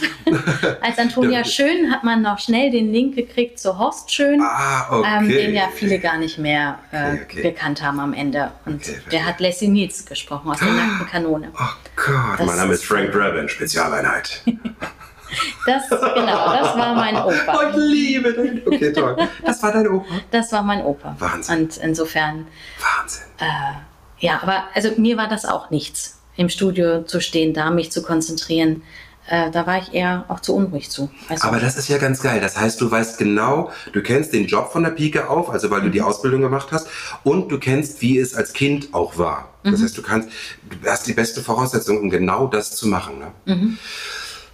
Als Antonia. [LAUGHS] Schön hat man noch schnell den Link gekriegt zu Horst Schön, Ah, okay. ähm, den ja viele gar nicht mehr äh, gekannt haben am Ende. Und der hat Leslie Niels gesprochen aus der nackten [GASPS] Kanone. Oh Gott, Das mein Name ist Frank Drabin, Spezialeinheit. Das, genau, das war mein Oh, Opa. ich liebe den. Okay, toll. Das war dein Opa. Das war mein Opa. Wahnsinn. Und insofern, Wahnsinn. ja, aber also mir war das auch nichts, im Studio zu stehen, da mich zu konzentrieren. äh, da war ich eher auch zu unruhig zu. Also Aber das ist ja ganz geil. Das heißt, du weißt genau, du kennst den Job von der Pike auf, also weil du die mhm. Ausbildung gemacht hast, und du kennst, wie es als Kind auch war. Das mhm. heißt, du kannst, du hast die beste Voraussetzung, um genau das zu machen. Ne? Mhm.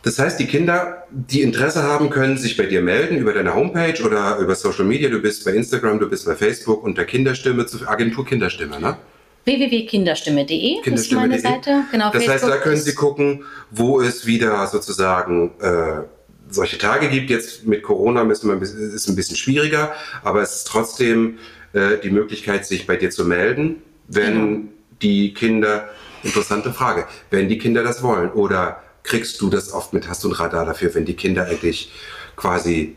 Das heißt, die Kinder, die Interesse haben, können sich bei dir melden über deine Homepage oder über Social Media. Du bist bei Instagram, du bist bei Facebook unter Kinderstimme, Agentur Kinderstimme, ne? www.kinderstimme.de Kinderstimme ist meine Seite. Genau, das Facebook heißt, da können Sie gucken, wo es wieder sozusagen äh, solche Tage gibt. Jetzt mit Corona müssen wir, ist ein bisschen schwieriger, aber es ist trotzdem äh, die Möglichkeit, sich bei dir zu melden, wenn genau. die Kinder, interessante Frage, wenn die Kinder das wollen oder kriegst du das oft mit, hast du ein Radar dafür, wenn die Kinder eigentlich quasi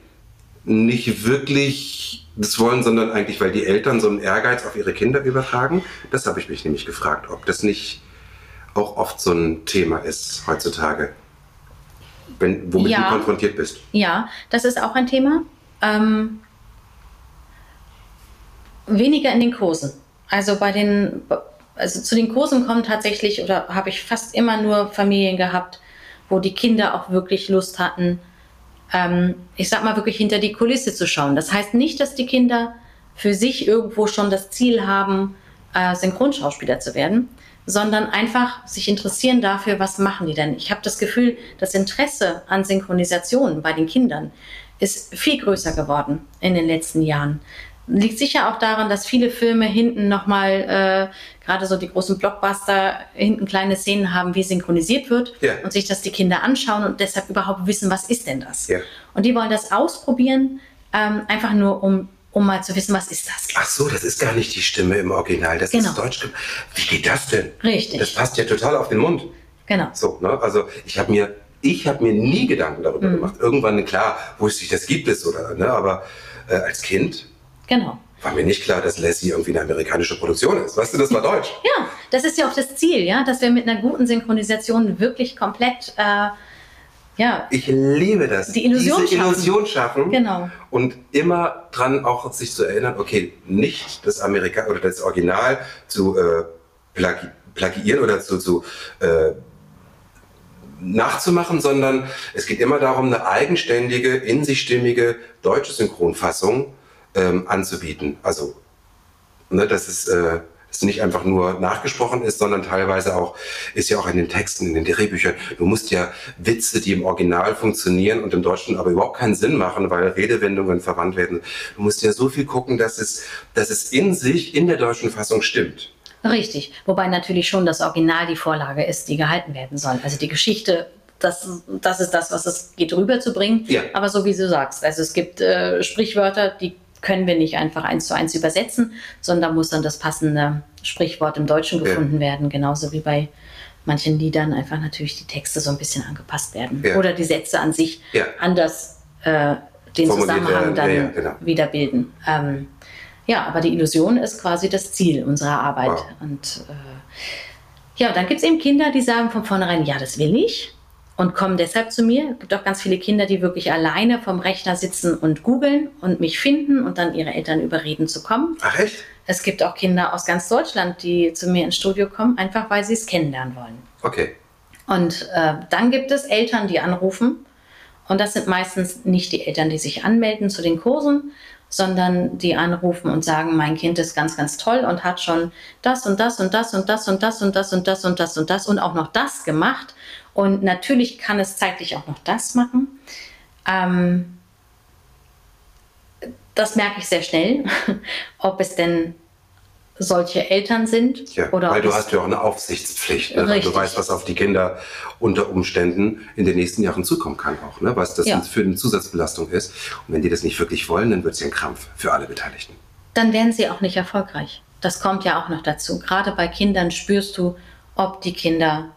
nicht wirklich das wollen, sondern eigentlich, weil die Eltern so einen Ehrgeiz auf ihre Kinder übertragen. Das habe ich mich nämlich gefragt, ob das nicht auch oft so ein Thema ist heutzutage, wenn, womit ja, du konfrontiert bist. Ja, das ist auch ein Thema. Ähm, weniger in den Kursen. Also bei den, also zu den Kursen kommen tatsächlich oder habe ich fast immer nur Familien gehabt, wo die Kinder auch wirklich Lust hatten, ähm, ich sag mal, wirklich hinter die Kulisse zu schauen. Das heißt nicht, dass die Kinder für sich irgendwo schon das Ziel haben, äh, Synchronschauspieler zu werden, sondern einfach sich interessieren dafür, was machen die denn. Ich habe das Gefühl, das Interesse an Synchronisation bei den Kindern ist viel größer geworden in den letzten Jahren. Liegt sicher auch daran, dass viele Filme hinten nochmal, äh, gerade so die großen Blockbuster, hinten kleine Szenen haben, wie synchronisiert wird ja. und sich das die Kinder anschauen und deshalb überhaupt wissen, was ist denn das? Ja. Und die wollen das ausprobieren, ähm, einfach nur um um mal zu wissen, was ist das? Ach so, das ist gar nicht die Stimme im Original, das genau. ist Deutsch. Wie geht das denn? Richtig. Das passt ja total auf den Mund. Genau. So, ne? Also ich habe mir, ich habe mir nie Gedanken darüber mhm. gemacht. Irgendwann klar, wusste ich, das gibt es oder, ne? Aber äh, als Kind Genau. War mir nicht klar, dass Lassie irgendwie eine amerikanische Produktion ist. Weißt du, das war deutsch. [LAUGHS] Ja, das ist ja auch das Ziel, ja, dass wir mit einer guten Synchronisation wirklich komplett äh, ja, ich liebe das. Die Illusion Diese schaffen. Illusion schaffen. Genau. Und immer dran auch sich zu erinnern, okay, nicht das Amerika oder das Original zu äh, plagi plagiieren oder zu, zu äh, nachzumachen, sondern es geht immer darum, eine eigenständige, in sich stimmige deutsche Synchronfassung ähm, anzubieten. Also, ne, dass es äh, dass nicht einfach nur nachgesprochen ist, sondern teilweise auch, ist ja auch in den Texten, in den Drehbüchern, du musst ja Witze, die im Original funktionieren und im Deutschen aber überhaupt keinen Sinn machen, weil Redewendungen verwandt werden. Du musst ja so viel gucken, dass es, dass es in sich, in der deutschen Fassung stimmt. Richtig, wobei natürlich schon das Original die Vorlage ist, die gehalten werden soll. Also die Geschichte das, das ist das, was es geht rüberzubringen. Ja. Aber so wie du sagst, also es gibt äh, Sprichwörter, die können wir nicht einfach eins zu eins übersetzen, sondern muss dann das passende Sprichwort im Deutschen gefunden ja. werden, genauso wie bei manchen Liedern einfach natürlich die Texte so ein bisschen angepasst werden ja. oder die Sätze an sich ja. anders äh, den Zusammenhang dann genau. wieder bilden. Ähm, ja, aber die Illusion ist quasi das Ziel unserer Arbeit. Wow. Und äh, ja, dann gibt es eben Kinder, die sagen von vornherein, ja, das will ich und kommen deshalb zu mir. Es gibt auch ganz viele Kinder, die wirklich alleine vom Rechner sitzen und googeln und mich finden und dann ihre Eltern überreden zu kommen. Ach echt? Es gibt auch Kinder aus ganz Deutschland, die zu mir ins Studio kommen, einfach weil sie es kennenlernen wollen. Okay. Und äh, dann gibt es Eltern, die anrufen. Und das sind meistens nicht die Eltern, die sich anmelden zu den Kursen, sondern die anrufen und sagen, mein Kind ist ganz, ganz toll und hat schon das und das und das und das und das und das und das und das und das und auch noch das gemacht und natürlich kann es zeitlich auch noch das machen. Ähm, das merke ich sehr schnell, [LAUGHS] ob es denn solche Eltern sind. Ja, oder weil du hast ja auch eine Aufsichtspflicht. Ne? Du weißt, was auf die Kinder unter Umständen in den nächsten Jahren zukommen kann auch. Ne? Was das ja. für eine Zusatzbelastung ist. Und wenn die das nicht wirklich wollen, dann wird es ja ein Krampf für alle Beteiligten. Dann werden sie auch nicht erfolgreich. Das kommt ja auch noch dazu. Gerade bei Kindern spürst du, ob die Kinder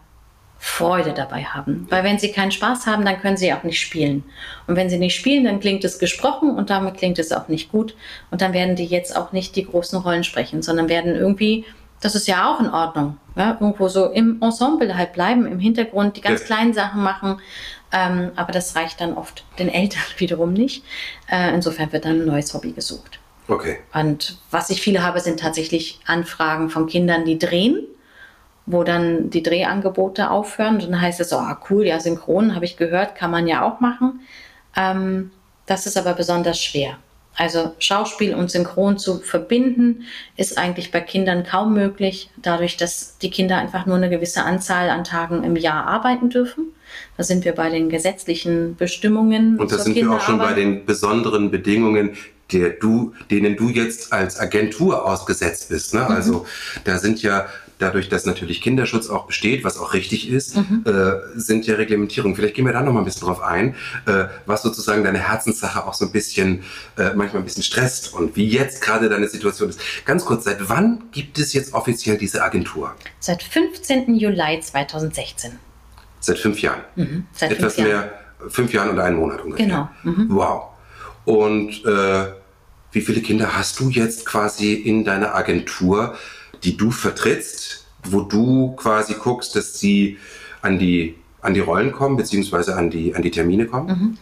Freude dabei haben. Weil wenn sie keinen Spaß haben, dann können sie auch nicht spielen. Und wenn sie nicht spielen, dann klingt es gesprochen und damit klingt es auch nicht gut. Und dann werden die jetzt auch nicht die großen Rollen sprechen, sondern werden irgendwie, das ist ja auch in Ordnung, ja, irgendwo so im Ensemble halt bleiben, im Hintergrund die ganz ja. kleinen Sachen machen. Ähm, aber das reicht dann oft den Eltern [LAUGHS] wiederum nicht. Äh, insofern wird dann ein neues Hobby gesucht. Okay. Und was ich viele habe, sind tatsächlich Anfragen von Kindern, die drehen wo dann die Drehangebote aufhören. Und dann heißt es, oh cool, ja, synchron habe ich gehört, kann man ja auch machen. Ähm, das ist aber besonders schwer. Also Schauspiel und Synchron zu verbinden, ist eigentlich bei Kindern kaum möglich, dadurch, dass die Kinder einfach nur eine gewisse Anzahl an Tagen im Jahr arbeiten dürfen. Da sind wir bei den gesetzlichen Bestimmungen. Und da sind wir auch schon bei den besonderen Bedingungen, der du, denen du jetzt als Agentur ausgesetzt bist. Ne? Mhm. Also da sind ja dadurch, dass natürlich Kinderschutz auch besteht, was auch richtig ist, mhm. äh, sind ja Reglementierungen. Vielleicht gehen wir da noch mal ein bisschen drauf ein, äh, was sozusagen deine Herzenssache auch so ein bisschen, äh, manchmal ein bisschen stresst und wie jetzt gerade deine Situation ist. Ganz kurz, seit wann gibt es jetzt offiziell diese Agentur? Seit 15. Juli 2016. Seit fünf Jahren? Mhm. Seit Etwas fünf Jahren. mehr, fünf Jahren und einen Monat ungefähr. Genau. Mhm. Wow. Und äh, wie viele Kinder hast du jetzt quasi in deiner Agentur? Die du vertrittst, wo du quasi guckst, dass sie an die, an die Rollen kommen, beziehungsweise an die, an die Termine kommen? Mhm.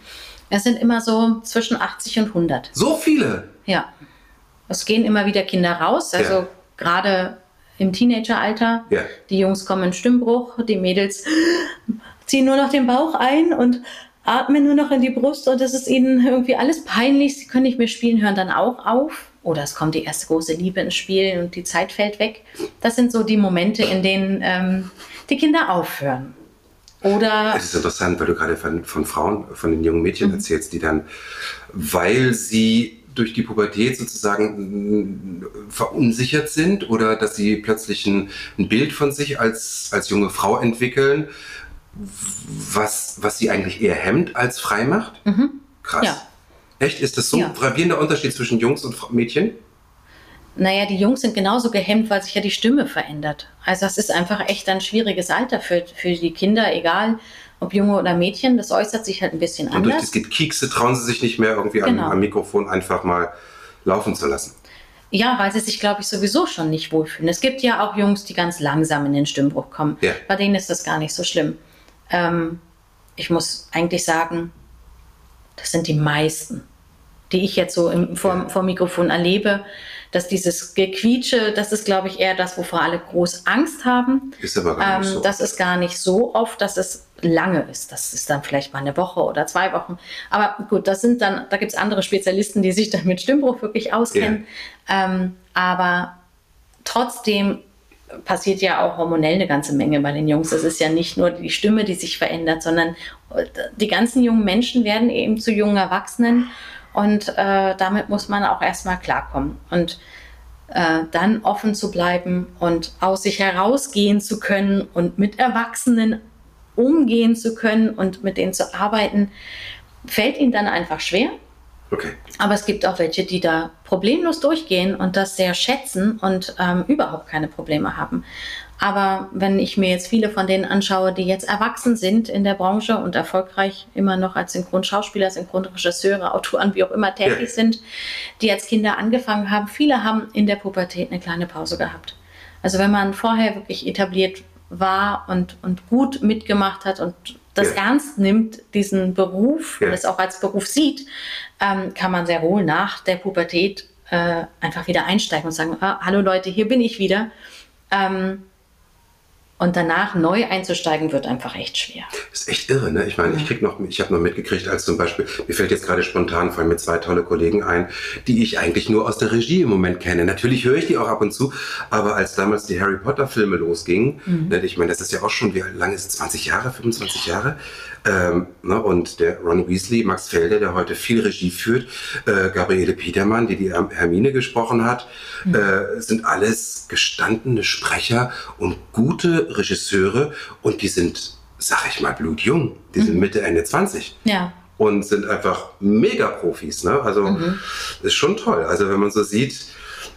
Es sind immer so zwischen 80 und 100. So viele? Ja. Es gehen immer wieder Kinder raus, also ja. gerade im Teenageralter. Ja. Die Jungs kommen in Stimmbruch, die Mädels ziehen nur noch den Bauch ein und atmen nur noch in die Brust und das ist ihnen irgendwie alles peinlich. Sie können nicht mehr spielen, hören dann auch auf oder es kommt die erste große Liebe ins Spiel und die Zeit fällt weg. Das sind so die Momente, in denen ähm, die Kinder aufhören. Oder es ist interessant, weil du gerade von, von Frauen, von den jungen Mädchen mhm. erzählst, die dann, weil sie durch die Pubertät sozusagen verunsichert sind oder dass sie plötzlich ein, ein Bild von sich als, als junge Frau entwickeln, was, was sie eigentlich eher hemmt als frei macht. Mhm. Krass. Ja. Echt? Ist das so ja. ein gravierender Unterschied zwischen Jungs und Mädchen? Naja, die Jungs sind genauso gehemmt, weil sich ja die Stimme verändert. Also das ist einfach echt ein schwieriges Alter für, für die Kinder, egal ob Junge oder Mädchen. Das äußert sich halt ein bisschen anders. Und durch das Gekiekse trauen sie sich nicht mehr irgendwie genau. am, am Mikrofon einfach mal laufen zu lassen. Ja, weil sie sich, glaube ich, sowieso schon nicht wohlfühlen. Es gibt ja auch Jungs, die ganz langsam in den Stimmbruch kommen. Ja. Bei denen ist das gar nicht so schlimm. Ähm, ich muss eigentlich sagen, das sind die meisten, die ich jetzt so im, vor, vor Mikrofon erlebe, dass dieses Gequietsche, das ist, glaube ich, eher das, wovor alle groß Angst haben. Ist aber gar nicht ähm, so. Das ist gar nicht so oft, dass es lange ist. Das ist dann vielleicht mal eine Woche oder zwei Wochen. Aber gut, das sind dann, da gibt es andere Spezialisten, die sich [LAUGHS] dann mit Stimmbruch wirklich auskennen. Yeah. Ähm, aber trotzdem passiert ja auch hormonell eine ganze Menge bei den Jungs. Es ist ja nicht nur die Stimme, die sich verändert, sondern die ganzen jungen Menschen werden eben zu jungen Erwachsenen und äh, damit muss man auch erstmal klarkommen. Und äh, dann offen zu bleiben und aus sich herausgehen zu können und mit Erwachsenen umgehen zu können und mit denen zu arbeiten, fällt ihnen dann einfach schwer. Okay. Aber es gibt auch welche, die da problemlos durchgehen und das sehr schätzen und ähm, überhaupt keine Probleme haben. Aber wenn ich mir jetzt viele von denen anschaue, die jetzt erwachsen sind in der Branche und erfolgreich immer noch als Synchronschauspieler, Synchronregisseure, Autoren, wie auch immer tätig ja. sind, die als Kinder angefangen haben, viele haben in der Pubertät eine kleine Pause gehabt. Also wenn man vorher wirklich etabliert war und, und gut mitgemacht hat und das ja. ernst nimmt, diesen Beruf ja. und es auch als Beruf sieht, ähm, kann man sehr wohl nach der Pubertät äh, einfach wieder einsteigen und sagen, ah, hallo Leute, hier bin ich wieder. Ähm, und danach neu einzusteigen wird einfach echt schwer. Das ist echt irre, ne? Ich meine, ich krieg noch, ich habe noch mitgekriegt, als zum Beispiel, mir fällt jetzt gerade spontan fallen mir zwei tolle Kollegen ein, die ich eigentlich nur aus der Regie im Moment kenne. Natürlich höre ich die auch ab und zu, aber als damals die Harry Potter Filme losgingen, mhm. ne, ich meine, das ist ja auch schon, wie lange ist es? 20 Jahre, 25 Jahre? Ähm, ne, und der Ron Weasley, Max Felder, der heute viel Regie führt, äh, Gabriele Petermann, die die Hermine gesprochen hat, mhm. äh, sind alles gestandene Sprecher und gute Regisseure und die sind, sag ich mal, blutjung. Die mhm. sind Mitte, Ende 20. Ja. Und sind einfach Mega-Profis. Ne? Also mhm. ist schon toll. Also wenn man so sieht,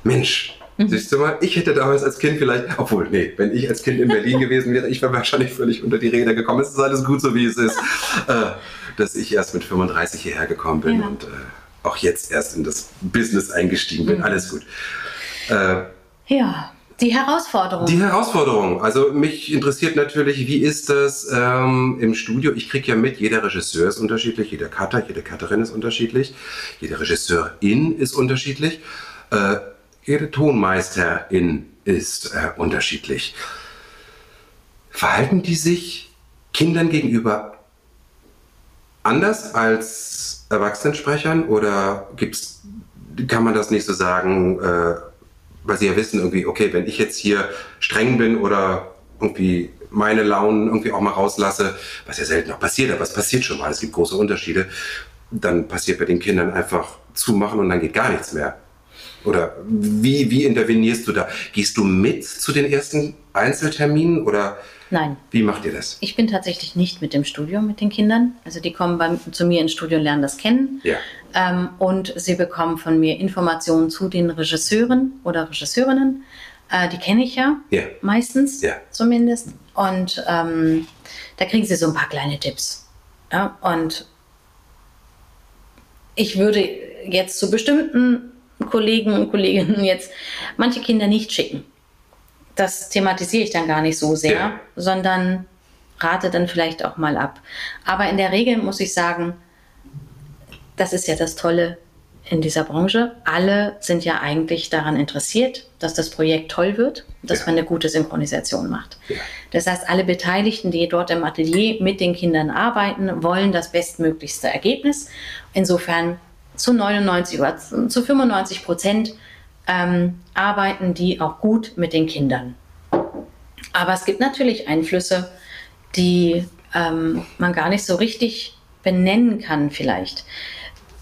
Mensch, Mhm. Siehst du mal, ich hätte damals als Kind vielleicht, obwohl, nee, wenn ich als Kind in Berlin [LAUGHS] gewesen wäre, ich wäre wahrscheinlich völlig unter die Räder gekommen. Es ist alles gut so, wie es ist. [LAUGHS] äh, dass ich erst mit 35 hierher gekommen bin ja. und äh, auch jetzt erst in das Business eingestiegen bin. Mhm. Alles gut. Äh, ja. Die Herausforderung. Die Herausforderung. Also mich interessiert natürlich, wie ist das ähm, im Studio? Ich kriege ja mit, jeder Regisseur ist unterschiedlich, jeder Cutter, jede Cutterin ist unterschiedlich, jede Regisseurin ist unterschiedlich. Äh, jede Tonmeisterin ist äh, unterschiedlich. Verhalten die sich Kindern gegenüber anders als Erwachsenensprechern oder gibt's, kann man das nicht so sagen, äh, weil sie ja wissen irgendwie, okay, wenn ich jetzt hier streng bin oder irgendwie meine Launen irgendwie auch mal rauslasse, was ja selten auch passiert, aber es passiert schon mal, es gibt große Unterschiede, dann passiert bei den Kindern einfach zumachen und dann geht gar nichts mehr. Oder wie, wie intervenierst du da? Gehst du mit zu den ersten Einzelterminen oder Nein. wie macht ihr das? Ich bin tatsächlich nicht mit dem Studio mit den Kindern. Also die kommen bei, zu mir ins Studio und lernen das kennen. Ja. Ähm, und sie bekommen von mir Informationen zu den Regisseuren oder Regisseurinnen. Äh, die kenne ich ja, Ja. meistens Ja. zumindest. Und ähm, da kriegen sie so ein paar kleine Tipps. Ja? Und ich würde jetzt zu bestimmten Kollegen und Kolleginnen jetzt manche Kinder nicht schicken. Das thematisiere ich dann gar nicht so sehr, Ja. sondern rate dann vielleicht auch mal ab. Aber in der Regel muss ich sagen, das ist ja das Tolle in dieser Branche. Alle sind ja eigentlich daran interessiert, dass das Projekt toll wird, dass Ja. man eine gute Synchronisation macht. Ja. Das heißt, alle Beteiligten, die dort im Atelier mit den Kindern arbeiten, wollen das bestmöglichste Ergebnis. Insofern zu 99 oder zu 95 Prozent ähm, arbeiten die auch gut mit den Kindern. Aber es gibt natürlich Einflüsse, die ähm, man gar nicht so richtig benennen kann vielleicht.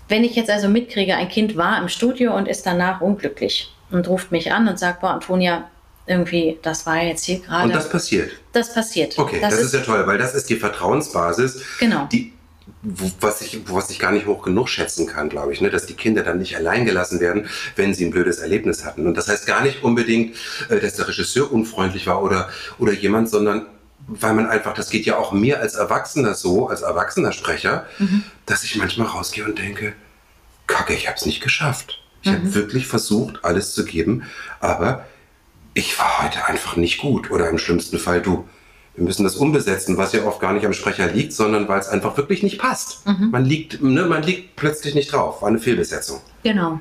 Wenn ich jetzt also mitkriege, ein Kind war im Studio und ist danach unglücklich und ruft mich an und sagt, boah, Antonia, irgendwie, das war jetzt hier gerade. Und das passiert. das passiert. Okay, das, ist, ja toll, weil das ist die Vertrauensbasis, Genau. die, was ich, was ich gar nicht hoch genug schätzen kann, glaube ich, ne? dass die Kinder dann nicht allein gelassen werden, wenn sie ein blödes Erlebnis hatten. Und das heißt gar nicht unbedingt, äh, dass der Regisseur unfreundlich war oder, oder jemand, sondern weil man einfach, das geht ja auch mir als Erwachsener so, als erwachsener Sprecher, dass ich manchmal rausgehe und denke, Kacke, ich habe es nicht geschafft. Ich habe wirklich versucht, alles zu geben, aber ich war heute einfach nicht gut. Oder im schlimmsten Fall du. Wir müssen das umbesetzen, was ja oft gar nicht am Sprecher liegt, sondern weil es einfach wirklich nicht passt. Man, liegt, ne, man liegt plötzlich nicht drauf, war eine Fehlbesetzung. Genau.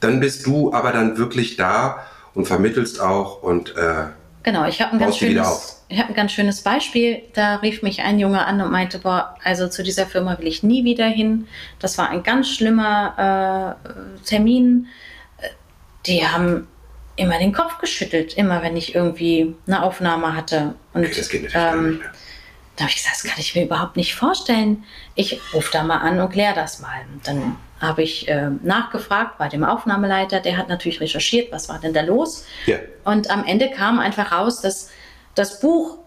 Dann bist du aber dann wirklich da und vermittelst auch und äh, Genau, ich habe ein, ganz schönes- ich hab ein ganz schönes Beispiel. Da rief mich ein Junge an und meinte, boah, also zu dieser Firma will ich nie wieder hin. Das war ein ganz schlimmer äh, Termin. Äh, Die haben immer den Kopf geschüttelt, immer wenn ich irgendwie eine Aufnahme hatte. Und okay, das geht natürlich ähm, nicht mehr. da habe ich gesagt, das kann ich mir überhaupt nicht vorstellen. Ich rufe da mal an und kläre das mal. Und dann habe ich äh, nachgefragt bei dem Aufnahmeleiter, der hat natürlich recherchiert, was war denn da los. Ja. Und am Ende kam einfach raus, dass das Buch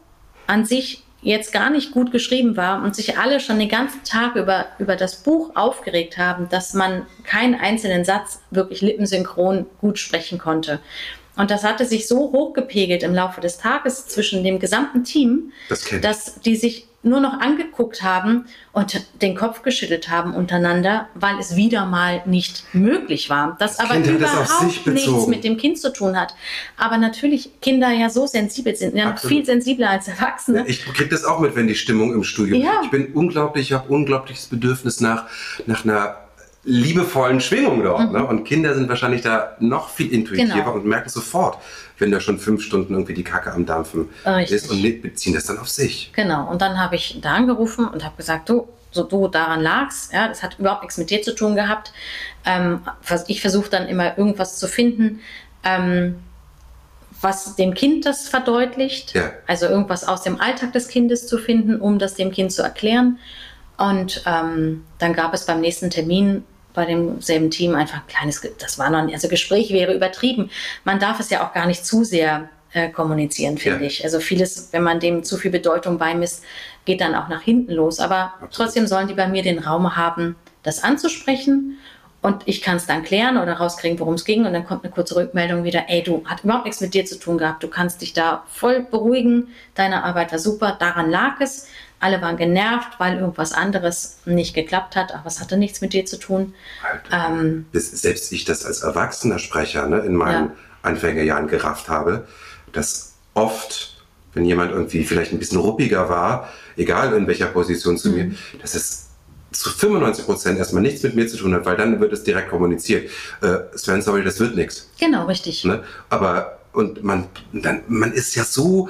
an sich jetzt gar nicht gut geschrieben war und sich alle schon den ganzen Tag über, über das Buch aufgeregt haben, dass man keinen einzelnen Satz wirklich lippensynchron gut sprechen konnte. Und das hatte sich so hochgepegelt im Laufe des Tages zwischen dem gesamten Team, Das dass die sich nur noch angeguckt haben und den Kopf geschüttelt haben untereinander, weil es wieder mal nicht möglich war. Das, Das aber überhaupt nichts mit dem Kind zu tun hat. Aber natürlich Kinder ja so sensibel sind, ja Absolut. viel sensibler als Erwachsene. Ich kriege das auch mit, wenn die Stimmung im Studio. Ja. Ich bin unglaublich, ich habe unglaubliches Bedürfnis nach, nach einer liebevollen Schwingung dort. Ne? Und Kinder sind wahrscheinlich da noch viel intuitiver Mhm. Genau. und merken sofort, wenn da schon fünf Stunden irgendwie die Kacke am Dampfen Richtig. ist und beziehen das dann auf sich. Genau. Und dann habe ich da angerufen und habe gesagt, du, so du daran lagst, ja, das hat überhaupt nichts mit dir zu tun gehabt. Ähm, ich versuche dann immer irgendwas zu finden, ähm, was dem Kind das verdeutlicht. Ja. Also irgendwas aus dem Alltag des Kindes zu finden, um das dem Kind zu erklären. Und ähm, dann gab es beim nächsten Termin bei demselben Team einfach ein kleines, das war noch, also Gespräch wäre übertrieben. Man darf es ja auch gar nicht zu sehr äh, kommunizieren, finde Ja. ich. Also vieles, wenn man dem zu viel Bedeutung beimisst, geht dann auch nach hinten los. Aber Absolut. trotzdem sollen die bei mir den Raum haben, das anzusprechen. Und ich kann es dann klären oder rauskriegen, worum es ging. Und dann kommt eine kurze Rückmeldung wieder, ey, du, hat überhaupt nichts mit dir zu tun gehabt. Du kannst dich da voll beruhigen. Deine Arbeit war super. Daran lag es. Alle waren genervt, weil irgendwas anderes nicht geklappt hat. Aber es hatte nichts mit dir zu tun. Halt. Ähm, Bis selbst ich das als erwachsener Sprecher ne, in meinen Ja. Anfängerjahren gerafft habe, dass oft, wenn jemand irgendwie vielleicht ein bisschen ruppiger war, egal in welcher Position zu Mhm. mir, dass es zu 95 Prozent erstmal nichts mit mir zu tun hat, weil dann wird es direkt kommuniziert. Äh, Sven, sorry, das wird nichts. genau, richtig. Ne? Aber und man, dann, man ist ja so,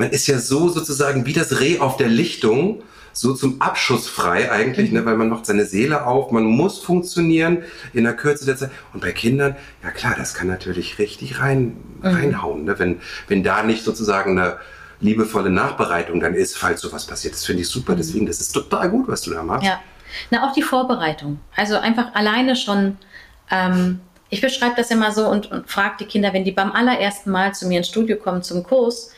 man ist ja so sozusagen wie das Reh auf der Lichtung, so zum Abschuss frei eigentlich, ne, weil man macht seine Seele auf, man muss funktionieren in der Kürze der Zeit. Und bei Kindern, ja klar, das kann natürlich richtig rein, reinhauen, ne, wenn, wenn da nicht sozusagen eine liebevolle Nachbereitung dann ist, falls sowas passiert. Das finde ich super. Deswegen, das ist total gut, was du da machst. Ja. Na, auch die Vorbereitung. Also einfach alleine schon, ähm, ich beschreibe das immer so und, und frage die Kinder, wenn die beim allerersten Mal zu mir ins Studio kommen zum Kurs,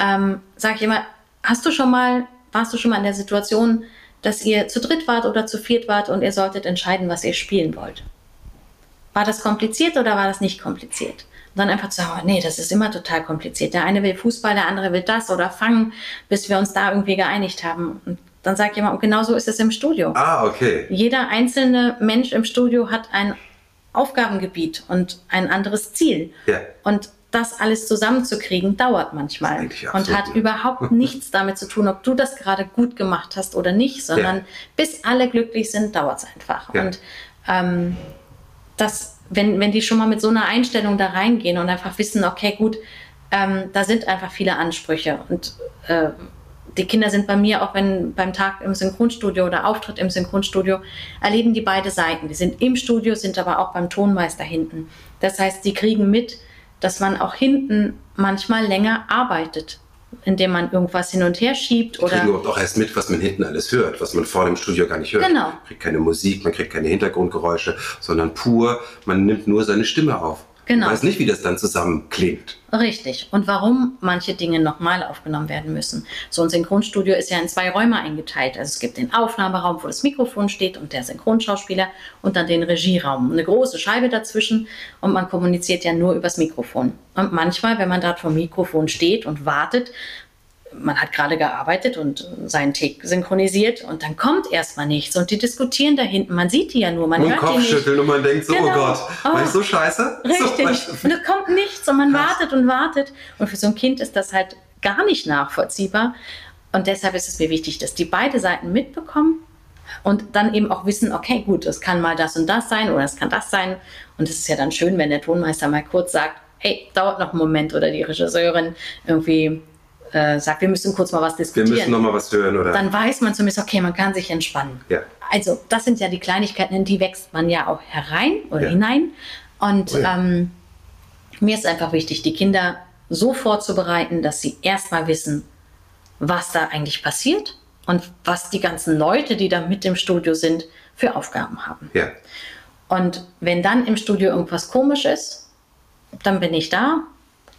ähm, sage ich immer, hast du schon mal, warst du schon mal in der Situation, dass ihr zu dritt wart oder zu viert wart und ihr solltet entscheiden, was ihr spielen wollt? War das kompliziert oder war das nicht kompliziert? Und dann einfach zu sagen, nee, das ist immer total kompliziert. Der eine will Fußball, der andere will das oder fangen, bis wir uns da irgendwie geeinigt haben. Und dann sagt jemand, und genau so ist es im Studio. Ah, okay. Jeder einzelne Mensch im Studio hat ein Aufgabengebiet und ein anderes Ziel. Ja. Und das alles zusammenzukriegen, dauert manchmal und hat überhaupt [LAUGHS] nichts damit zu tun, ob du das gerade gut gemacht hast oder nicht, sondern Ja. bis alle glücklich sind, dauert es einfach. Ja. Und ähm, das, wenn, wenn die schon mal mit so einer Einstellung da reingehen und einfach wissen, okay, gut, ähm, da sind einfach viele Ansprüche und äh, die Kinder sind bei mir, auch wenn beim Tag im Synchronstudio oder Auftritt im Synchronstudio, erleben die beide Seiten. Die sind im Studio, sind aber auch beim Tonmeister hinten. Das heißt, sie kriegen mit, dass man auch hinten manchmal länger arbeitet, indem man irgendwas hin und her schiebt oder überhaupt auch erst mit, was man hinten alles hört, was man vor dem Studio gar nicht hört. Genau. Man kriegt keine Musik, man kriegt keine Hintergrundgeräusche, sondern pur, man nimmt nur seine Stimme auf. Genau. Man weiß nicht, wie das dann zusammen klingt. Richtig. Und warum manche Dinge nochmal aufgenommen werden müssen. So ein Synchronstudio ist ja in zwei Räume eingeteilt. Also es gibt den Aufnahmeraum, wo das Mikrofon steht und der Synchronschauspieler und dann den Regieraum. Eine große Scheibe dazwischen und man kommuniziert ja nur übers Mikrofon. Und manchmal, wenn man dort vom Mikrofon steht und wartet, man hat gerade gearbeitet und seinen Take synchronisiert und dann kommt erstmal nichts und die diskutieren da hinten. Man sieht die ja nur, man Und hört die nicht. Und man denkt so, Genau. oh Gott, war Oh. ich so scheiße? Richtig. So, Und es kommt nichts und man wartet und wartet. Und für so ein Kind ist das halt gar nicht nachvollziehbar. Und deshalb ist es mir wichtig, dass die beide Seiten mitbekommen und dann eben auch wissen, okay, gut, es kann mal das und das sein oder es kann das sein. Und es ist ja dann schön, wenn der Tonmeister mal kurz sagt, hey, dauert noch einen Moment oder die Regisseurin irgendwie äh, sagt, wir müssen kurz mal was Wir diskutieren müssen noch mal was hören, oder? dann weiß man zumindest, okay, man kann sich entspannen. Ja. Also das sind ja die Kleinigkeiten, in die wächst man ja auch herein oder Ja. hinein. Und Oh ja. ähm, mir ist einfach wichtig, die Kinder so vorzubereiten, dass sie erstmal wissen, was da eigentlich passiert und was die ganzen Leute, die da mit im Studio sind, für Aufgaben haben. ja. Und wenn dann im Studio irgendwas komisch ist, dann bin ich da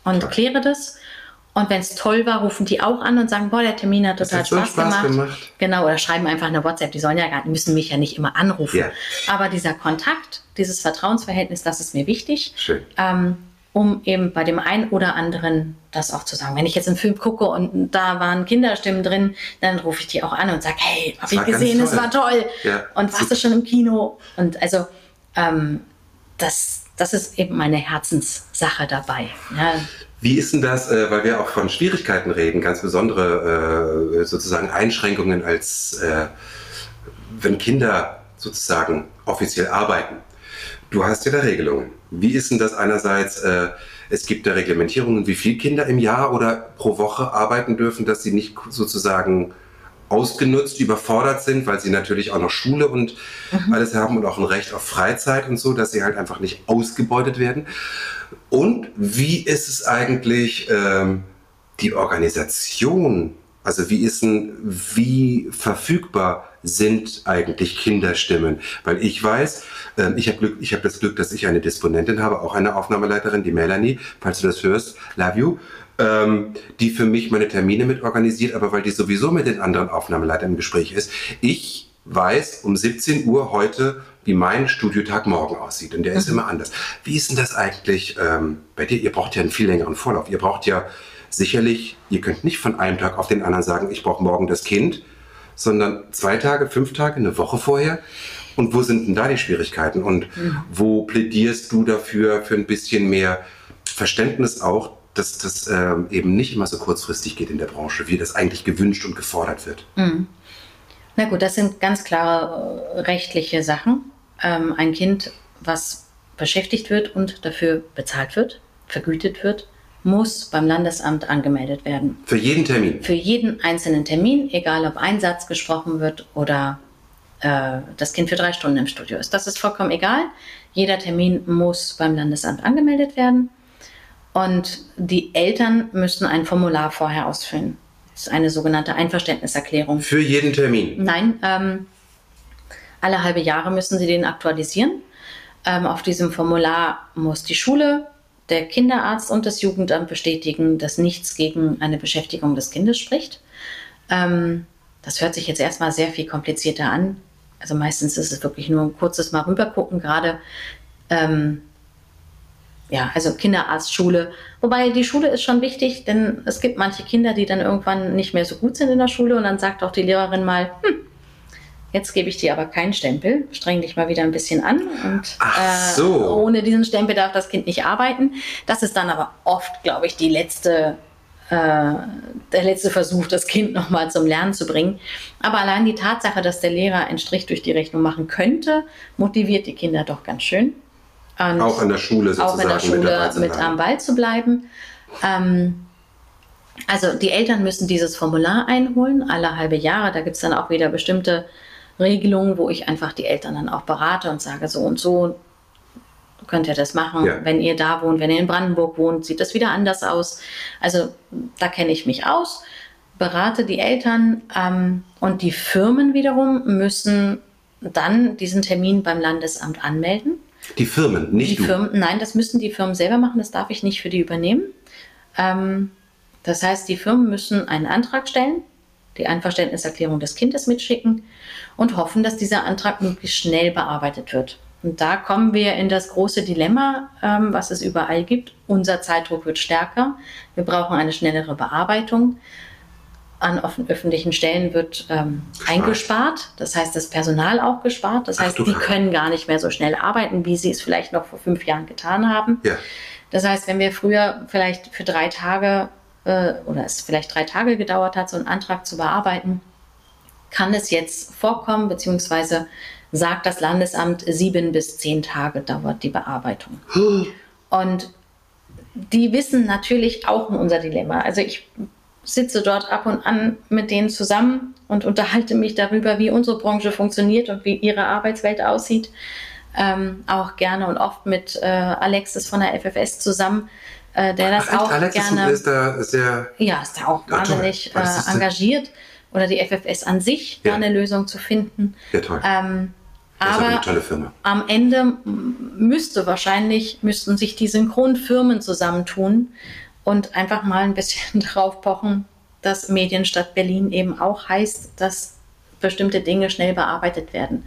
und Klar. kläre das. Und wenn es toll war, rufen die auch an und sagen, boah, der Termin hat total hat so Spaß, Spaß gemacht. gemacht. Genau, oder schreiben einfach eine WhatsApp. Die sollen ja gar, die müssen mich ja nicht immer anrufen. Ja. Aber dieser Kontakt, dieses Vertrauensverhältnis, das ist mir wichtig. Schön. Ähm, um eben bei dem einen oder anderen das auch zu sagen. Wenn ich jetzt einen Film gucke und da waren Kinderstimmen drin, dann rufe ich die auch an und sage, hey, hab ich gesehen, es war toll. Ja, und warst du schon im Kino? Und also ähm, das, das ist eben meine Herzenssache dabei. Ja, Wie ist denn das, äh, weil wir auch von Schwierigkeiten reden, ganz besondere äh, sozusagen Einschränkungen als äh, wenn Kinder sozusagen offiziell arbeiten. Du hast ja da Regelungen. Wie ist denn das einerseits, äh, es gibt da Reglementierungen, wie viele Kinder im Jahr oder pro Woche arbeiten dürfen, dass sie nicht sozusagen ausgenutzt, überfordert sind, weil sie natürlich auch noch Schule und alles haben und auch ein Recht auf Freizeit und so, dass sie halt einfach nicht ausgebeutet werden. Und wie ist es eigentlich ähm, die Organisation? Also wie ist denn, wie verfügbar sind eigentlich Kinderstimmen? Weil ich weiß, ähm, ich habe habe das Glück, dass ich eine Disponentin habe, auch eine Aufnahmeleiterin, die Melanie, falls du das hörst, love you, ähm, die für mich meine Termine mit organisiert, aber weil die sowieso mit den anderen Aufnahmeleitern im Gespräch ist. Ich weiß um 17 Uhr heute, wie mein Studiotag morgen aussieht. Und der ist immer anders. Wie ist denn das eigentlich ähm, bei dir? Ihr braucht ja einen viel längeren Vorlauf. Ihr braucht ja sicherlich, ihr könnt nicht von einem Tag auf den anderen sagen, ich brauche morgen das Kind, sondern zwei Tage, fünf Tage, eine Woche vorher. Und wo sind denn da die Schwierigkeiten? Und wo plädierst du dafür für ein bisschen mehr Verständnis auch, dass das ähm, eben nicht immer so kurzfristig geht in der Branche, wie das eigentlich gewünscht und gefordert wird? Na gut, das sind ganz klare äh, rechtliche Sachen. Ähm, ein Kind, was beschäftigt wird und dafür bezahlt wird, vergütet wird, muss beim Landesamt angemeldet werden. Für jeden Termin? Für jeden einzelnen Termin, egal ob ein Satz gesprochen wird oder äh, das Kind für drei Stunden im Studio ist. Das ist vollkommen egal. Jeder Termin muss beim Landesamt angemeldet werden. Und die Eltern müssen ein Formular vorher ausfüllen. Das ist eine sogenannte Einverständniserklärung. Für jeden Termin? Nein, ähm, alle halbe Jahre müssen sie den aktualisieren. Ähm, auf diesem Formular muss die Schule, der Kinderarzt und das Jugendamt bestätigen, dass nichts gegen eine Beschäftigung des Kindes spricht. Ähm, das hört sich jetzt erstmal sehr viel komplizierter an. Also meistens ist es wirklich nur ein kurzes Mal rübergucken, gerade ähm, ja, also Kinderarzt, Schule. Wobei die Schule ist schon wichtig, denn es gibt manche Kinder, die dann irgendwann nicht mehr so gut sind in der Schule und dann sagt auch die Lehrerin mal, hm, jetzt gebe ich dir aber keinen Stempel, streng dich mal wieder ein bisschen an und Ach so. äh, ohne diesen Stempel darf das Kind nicht arbeiten. Das ist dann aber oft, glaube ich, die letzte äh, der letzte Versuch, das Kind nochmal zum Lernen zu bringen. Aber allein die Tatsache, dass der Lehrer einen Strich durch die Rechnung machen könnte, motiviert die Kinder doch ganz schön. Und auch in der Schule sozusagen auch in der Schule mit, mit am Ball zu bleiben. Ähm, also die Eltern müssen dieses Formular einholen, alle halbe Jahre. Da gibt es dann auch wieder bestimmte Regelungen, wo ich einfach die Eltern dann auch berate und sage, so und so könnt ihr das machen. Ja. Wenn ihr da wohnt, wenn ihr in Brandenburg wohnt, sieht das wieder anders aus. Also da kenne ich mich aus, berate die Eltern ähm, und die Firmen wiederum müssen dann diesen Termin beim Landesamt anmelden. Die Firmen, nicht die du? Firmen, nein, das müssen die Firmen selber machen, das darf ich nicht für die übernehmen. Ähm, das heißt, die Firmen müssen einen Antrag stellen, die Einverständniserklärung des Kindes mitschicken und hoffen, dass dieser Antrag möglichst schnell bearbeitet wird. Und da kommen wir in das große Dilemma, ähm, was es überall gibt. Unser Zeitdruck wird stärker. Wir brauchen eine schnellere Bearbeitung. An öffentlichen Stellen wird ähm, eingespart. Das heißt, das Personal auch gespart. Das heißt, die können gar nicht mehr so schnell arbeiten, wie sie es vielleicht noch vor fünf Jahren getan haben. Ja. Das heißt, wenn wir früher vielleicht für drei Tage äh, oder es vielleicht drei Tage gedauert hat, so einen Antrag zu bearbeiten, kann es jetzt vorkommen, beziehungsweise sagt das Landesamt, sieben bis zehn Tage dauert die Bearbeitung. Und die wissen natürlich auch um unser Dilemma. Also ich sitze dort ab und an mit denen zusammen und unterhalte mich darüber, wie unsere Branche funktioniert und wie ihre Arbeitswelt aussieht. Ähm, auch gerne und oft mit äh, Alexis von der FFS zusammen, äh, der das Ach, auch Alexis gerne. Ist da sehr ja, ist da auch wahnsinnig äh, engagiert. Oder die FFS an sich, ja. da eine Lösung zu finden. Ja, toll. Ähm, aber am Ende müsste wahrscheinlich, müssten sich die Synchronfirmen zusammentun und einfach mal ein bisschen [LAUGHS] drauf pochen, dass Medienstadt Berlin eben auch heißt, dass bestimmte Dinge schnell bearbeitet werden.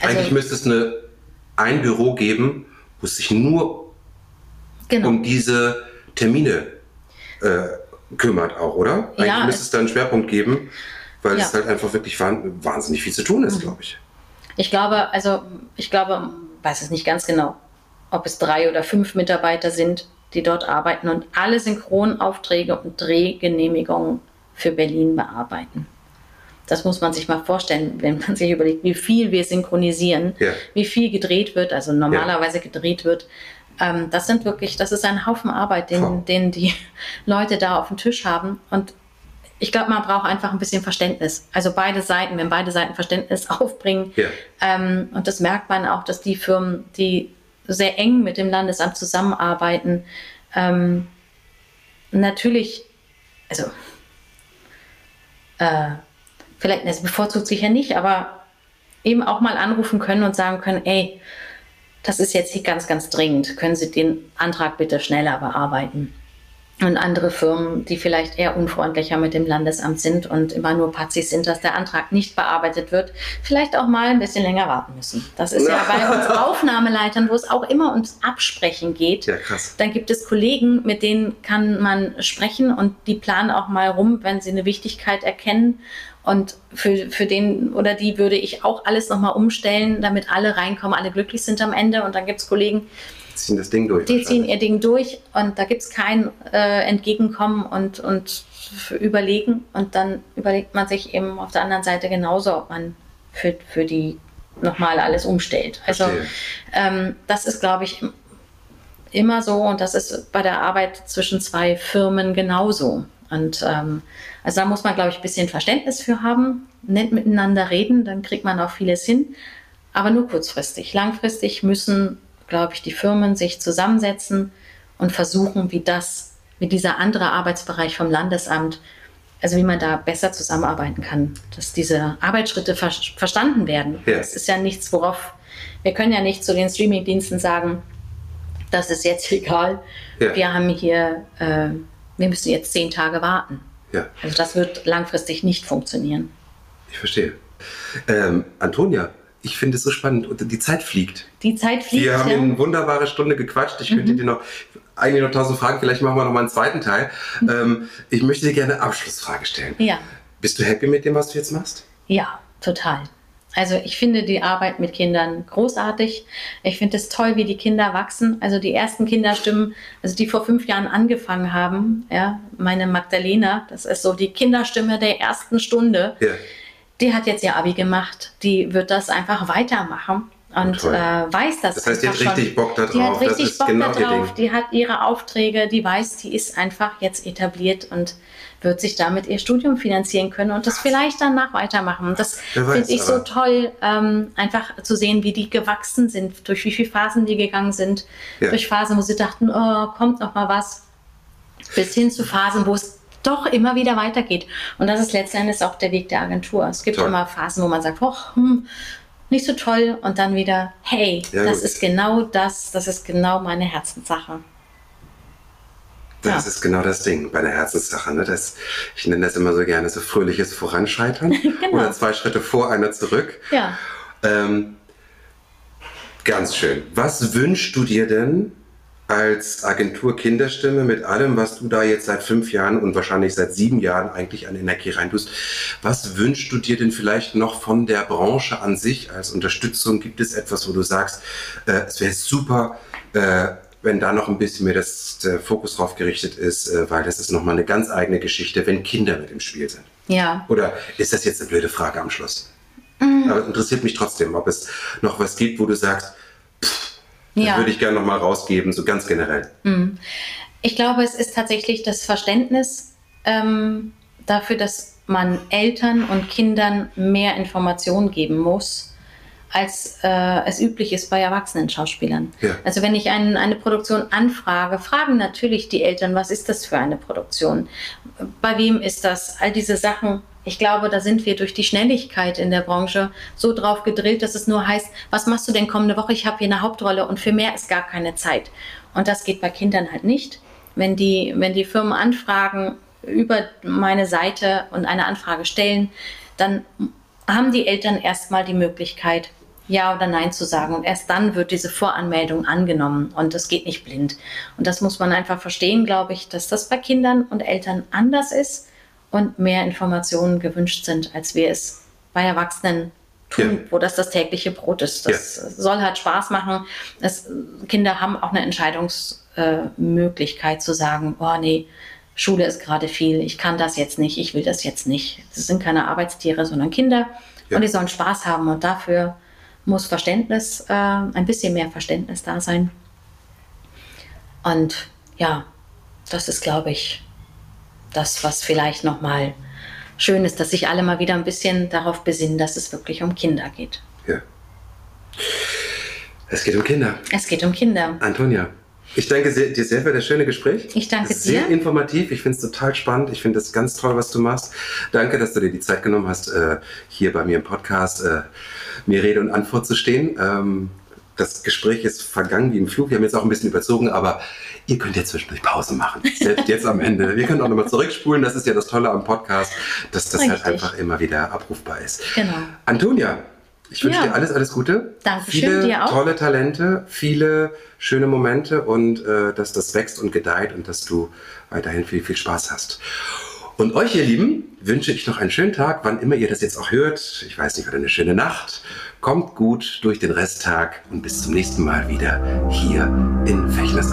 Also, Eigentlich müsste es eine, ein Büro geben, wo es sich nur genau. um diese Termine äh, kümmert auch, oder? Eigentlich ja, müsste es, es da einen Schwerpunkt geben, weil ja. es halt einfach wirklich wahnsinnig viel zu tun ist, mhm. glaube ich. Ich glaube, also ich glaube, weiß es nicht ganz genau, ob es drei oder fünf Mitarbeiter sind, die dort arbeiten und alle Synchronaufträge und Drehgenehmigungen für Berlin bearbeiten. Das muss man sich mal vorstellen, wenn man sich überlegt, wie viel wir synchronisieren, ja. wie viel gedreht wird, also normalerweise ja. gedreht wird. Ähm, das sind wirklich, das ist ein Haufen Arbeit, den, den die [LAUGHS] Leute da auf dem Tisch haben. Und ich glaube, man braucht einfach ein bisschen Verständnis. Also beide Seiten, wenn beide Seiten Verständnis [LAUGHS] aufbringen. Ja. Ähm, und das merkt man auch, dass die Firmen, die sehr eng mit dem Landesamt zusammenarbeiten, ähm, natürlich, also äh, vielleicht, es bevorzugt sich ja nicht, aber eben auch mal anrufen können und sagen können, ey, das ist jetzt hier ganz, ganz dringend. Können Sie den Antrag bitte schneller bearbeiten? Und andere Firmen, die vielleicht eher unfreundlicher mit dem Landesamt sind und immer nur Pazis sind, dass der Antrag nicht bearbeitet wird, vielleicht auch mal ein bisschen länger warten müssen. Das ist ja bei uns [LAUGHS] Aufnahmeleitern, wo es auch immer ums Absprechen geht. Ja, krass. Dann gibt es Kollegen, mit denen kann man sprechen und die planen auch mal rum, wenn sie eine Wichtigkeit erkennen. Und für, für den oder die würde ich auch alles nochmal umstellen, damit alle reinkommen, alle glücklich sind am Ende. Und dann gibt es Kollegen, ziehen das Ding durch. Die ziehen ihr Ding durch und da gibt es kein äh, Entgegenkommen und, und Überlegen. Und dann überlegt man sich eben auf der anderen Seite genauso, ob man für, für die nochmal alles umstellt. Also ähm, das ist, glaube ich, immer so und das ist bei der Arbeit zwischen zwei Firmen genauso. Und ähm, also da muss man, glaube ich, ein bisschen Verständnis für haben, nett miteinander reden, dann kriegt man auch vieles hin, aber nur kurzfristig. Langfristig müssen, glaube ich, die Firmen sich zusammensetzen und versuchen, wie das, wie dieser andere Arbeitsbereich vom Landesamt, also wie man da besser zusammenarbeiten kann, dass diese Arbeitsschritte ver verstanden werden. Ja. Das ist ja nichts, worauf wir können ja nicht zu den Streamingdiensten sagen, das ist jetzt egal. Ja. Wir haben hier, äh, wir müssen jetzt zehn Tage warten. Ja. Also das wird langfristig nicht funktionieren. Ich verstehe. Ähm, Antonia, ich finde es so spannend und die Zeit fliegt. Die Zeit fliegt. Wir haben ja. eine wunderbare Stunde gequatscht. Ich mhm. könnte dir noch eigentlich noch tausend Fragen, vielleicht machen wir noch mal einen zweiten Teil. Mhm. Ähm, ich möchte dir gerne eine Abschlussfrage stellen. Ja. Bist du happy mit dem, was du jetzt machst? Ja, total. Also ich finde die Arbeit mit Kindern großartig. Ich finde es toll, wie die Kinder wachsen. Also die ersten Kinderstimmen, also die vor fünf Jahren angefangen haben, ja, meine Magdalena, das ist so die Kinderstimme der ersten Stunde. Ja. Die hat jetzt ihr Abi gemacht. Die wird das einfach weitermachen und äh, weiß das. Das heißt, die hat richtig. Bock darauf. Die hat richtig Bock genau darauf. Die hat ihre Aufträge, die weiß, die ist einfach jetzt etabliert und wird sich damit ihr Studium finanzieren können und das vielleicht danach weitermachen. Das finde ich so toll, ähm, einfach zu sehen, wie die gewachsen sind, durch wie viele Phasen die gegangen sind, ja. durch Phasen, wo sie dachten, oh, kommt noch mal was, bis hin zu Phasen, wo es doch immer wieder weitergeht. Und das ist letztendlich auch der Weg der Agentur. Es gibt toll. immer Phasen, wo man sagt, oh, hm, nicht so toll und dann wieder, hey, ja, das gut. ist genau das, das ist genau meine Herzenssache. Das ja. ist genau das Ding bei der Herzenssache. Ne? Das, ich nenne das immer so gerne so fröhliches Voranscheitern [LAUGHS] genau. oder zwei Schritte vor, einer zurück. Ja. Ähm, ganz schön. Was wünschst du dir denn als Agentur Kinderstimme mit allem, was du da jetzt seit fünf Jahren und wahrscheinlich seit sieben Jahren eigentlich an Energie reintust? Was wünschst du dir denn vielleicht noch von der Branche an sich als Unterstützung? Gibt es etwas, wo du sagst, äh, es wäre super, äh, wenn da noch ein bisschen mehr das, der Fokus drauf gerichtet ist, äh, weil das ist nochmal eine ganz eigene Geschichte, wenn Kinder mit im Spiel sind. Ja. Oder ist das jetzt eine blöde Frage am Schluss? Mhm. Aber interessiert mich trotzdem, ob es noch was gibt, wo du sagst, ja. würde ich gerne nochmal rausgeben, so ganz generell. Mhm. Ich glaube, es ist tatsächlich das Verständnis ähm, dafür, dass man Eltern und Kindern mehr Informationen geben muss als äh, es üblich ist bei erwachsenen Schauspielern. Ja. Also wenn ich ein, eine Produktion anfrage, fragen natürlich die Eltern, was ist das für eine Produktion? Bei wem ist das? All diese Sachen. Ich glaube, da sind wir durch die Schnelligkeit in der Branche so drauf gedrillt, dass es nur heißt, was machst du denn kommende Woche? Ich habe hier eine Hauptrolle und für mehr ist gar keine Zeit. Und das geht bei Kindern halt nicht. Wenn die, wenn die Firmen anfragen über meine Seite und eine Anfrage stellen, dann haben die Eltern erstmal die Möglichkeit, ja oder Nein zu sagen. Und erst dann wird diese Voranmeldung angenommen und das geht nicht blind. Und das muss man einfach verstehen, glaube ich, dass das bei Kindern und Eltern anders ist und mehr Informationen gewünscht sind, als wir es bei Erwachsenen tun, ja. wo das das tägliche Brot ist. Das ja. soll halt Spaß machen. Das, Kinder haben auch eine Entscheidungsmöglichkeit äh, zu sagen, oh nee, Schule ist gerade viel, ich kann das jetzt nicht, ich will das jetzt nicht. Das sind keine Arbeitstiere, sondern Kinder ja. und die sollen Spaß haben und dafür muss Verständnis, äh, ein bisschen mehr Verständnis da sein. Und ja, das ist, glaube ich, das, was vielleicht nochmal schön ist, dass sich alle mal wieder ein bisschen darauf besinnen, dass es wirklich um Kinder geht. Ja. Es geht um Kinder. Es geht um Kinder. Antonia, ich danke dir sehr für das schöne Gespräch. Ich danke dir. Sehr informativ. Ich finde es total spannend. Ich finde es ganz toll, was du machst. Danke, dass du dir die Zeit genommen hast, äh, hier bei mir im Podcast äh, mir Rede und Antwort zu stehen. Das Gespräch ist vergangen wie im Flug. Wir haben jetzt auch ein bisschen überzogen, aber ihr könnt ja zwischendurch Pause machen. Selbst jetzt am Ende. Wir können auch nochmal zurückspulen. Das ist ja das Tolle am Podcast, dass das halt Richtig. halt einfach immer wieder abrufbar ist. Genau. Antonia, ich wünsche ja. dir alles, alles Gute. Dankeschön, viele dir auch. tolle Talente, viele schöne Momente und äh, dass das wächst und gedeiht und dass du weiterhin viel, viel Spaß hast. Und euch, ihr Lieben, wünsche ich noch einen schönen Tag, wann immer ihr das jetzt auch hört. Ich weiß nicht, oder eine schöne Nacht. Kommt gut durch den Resttag und bis zum nächsten Mal wieder hier in Fechners.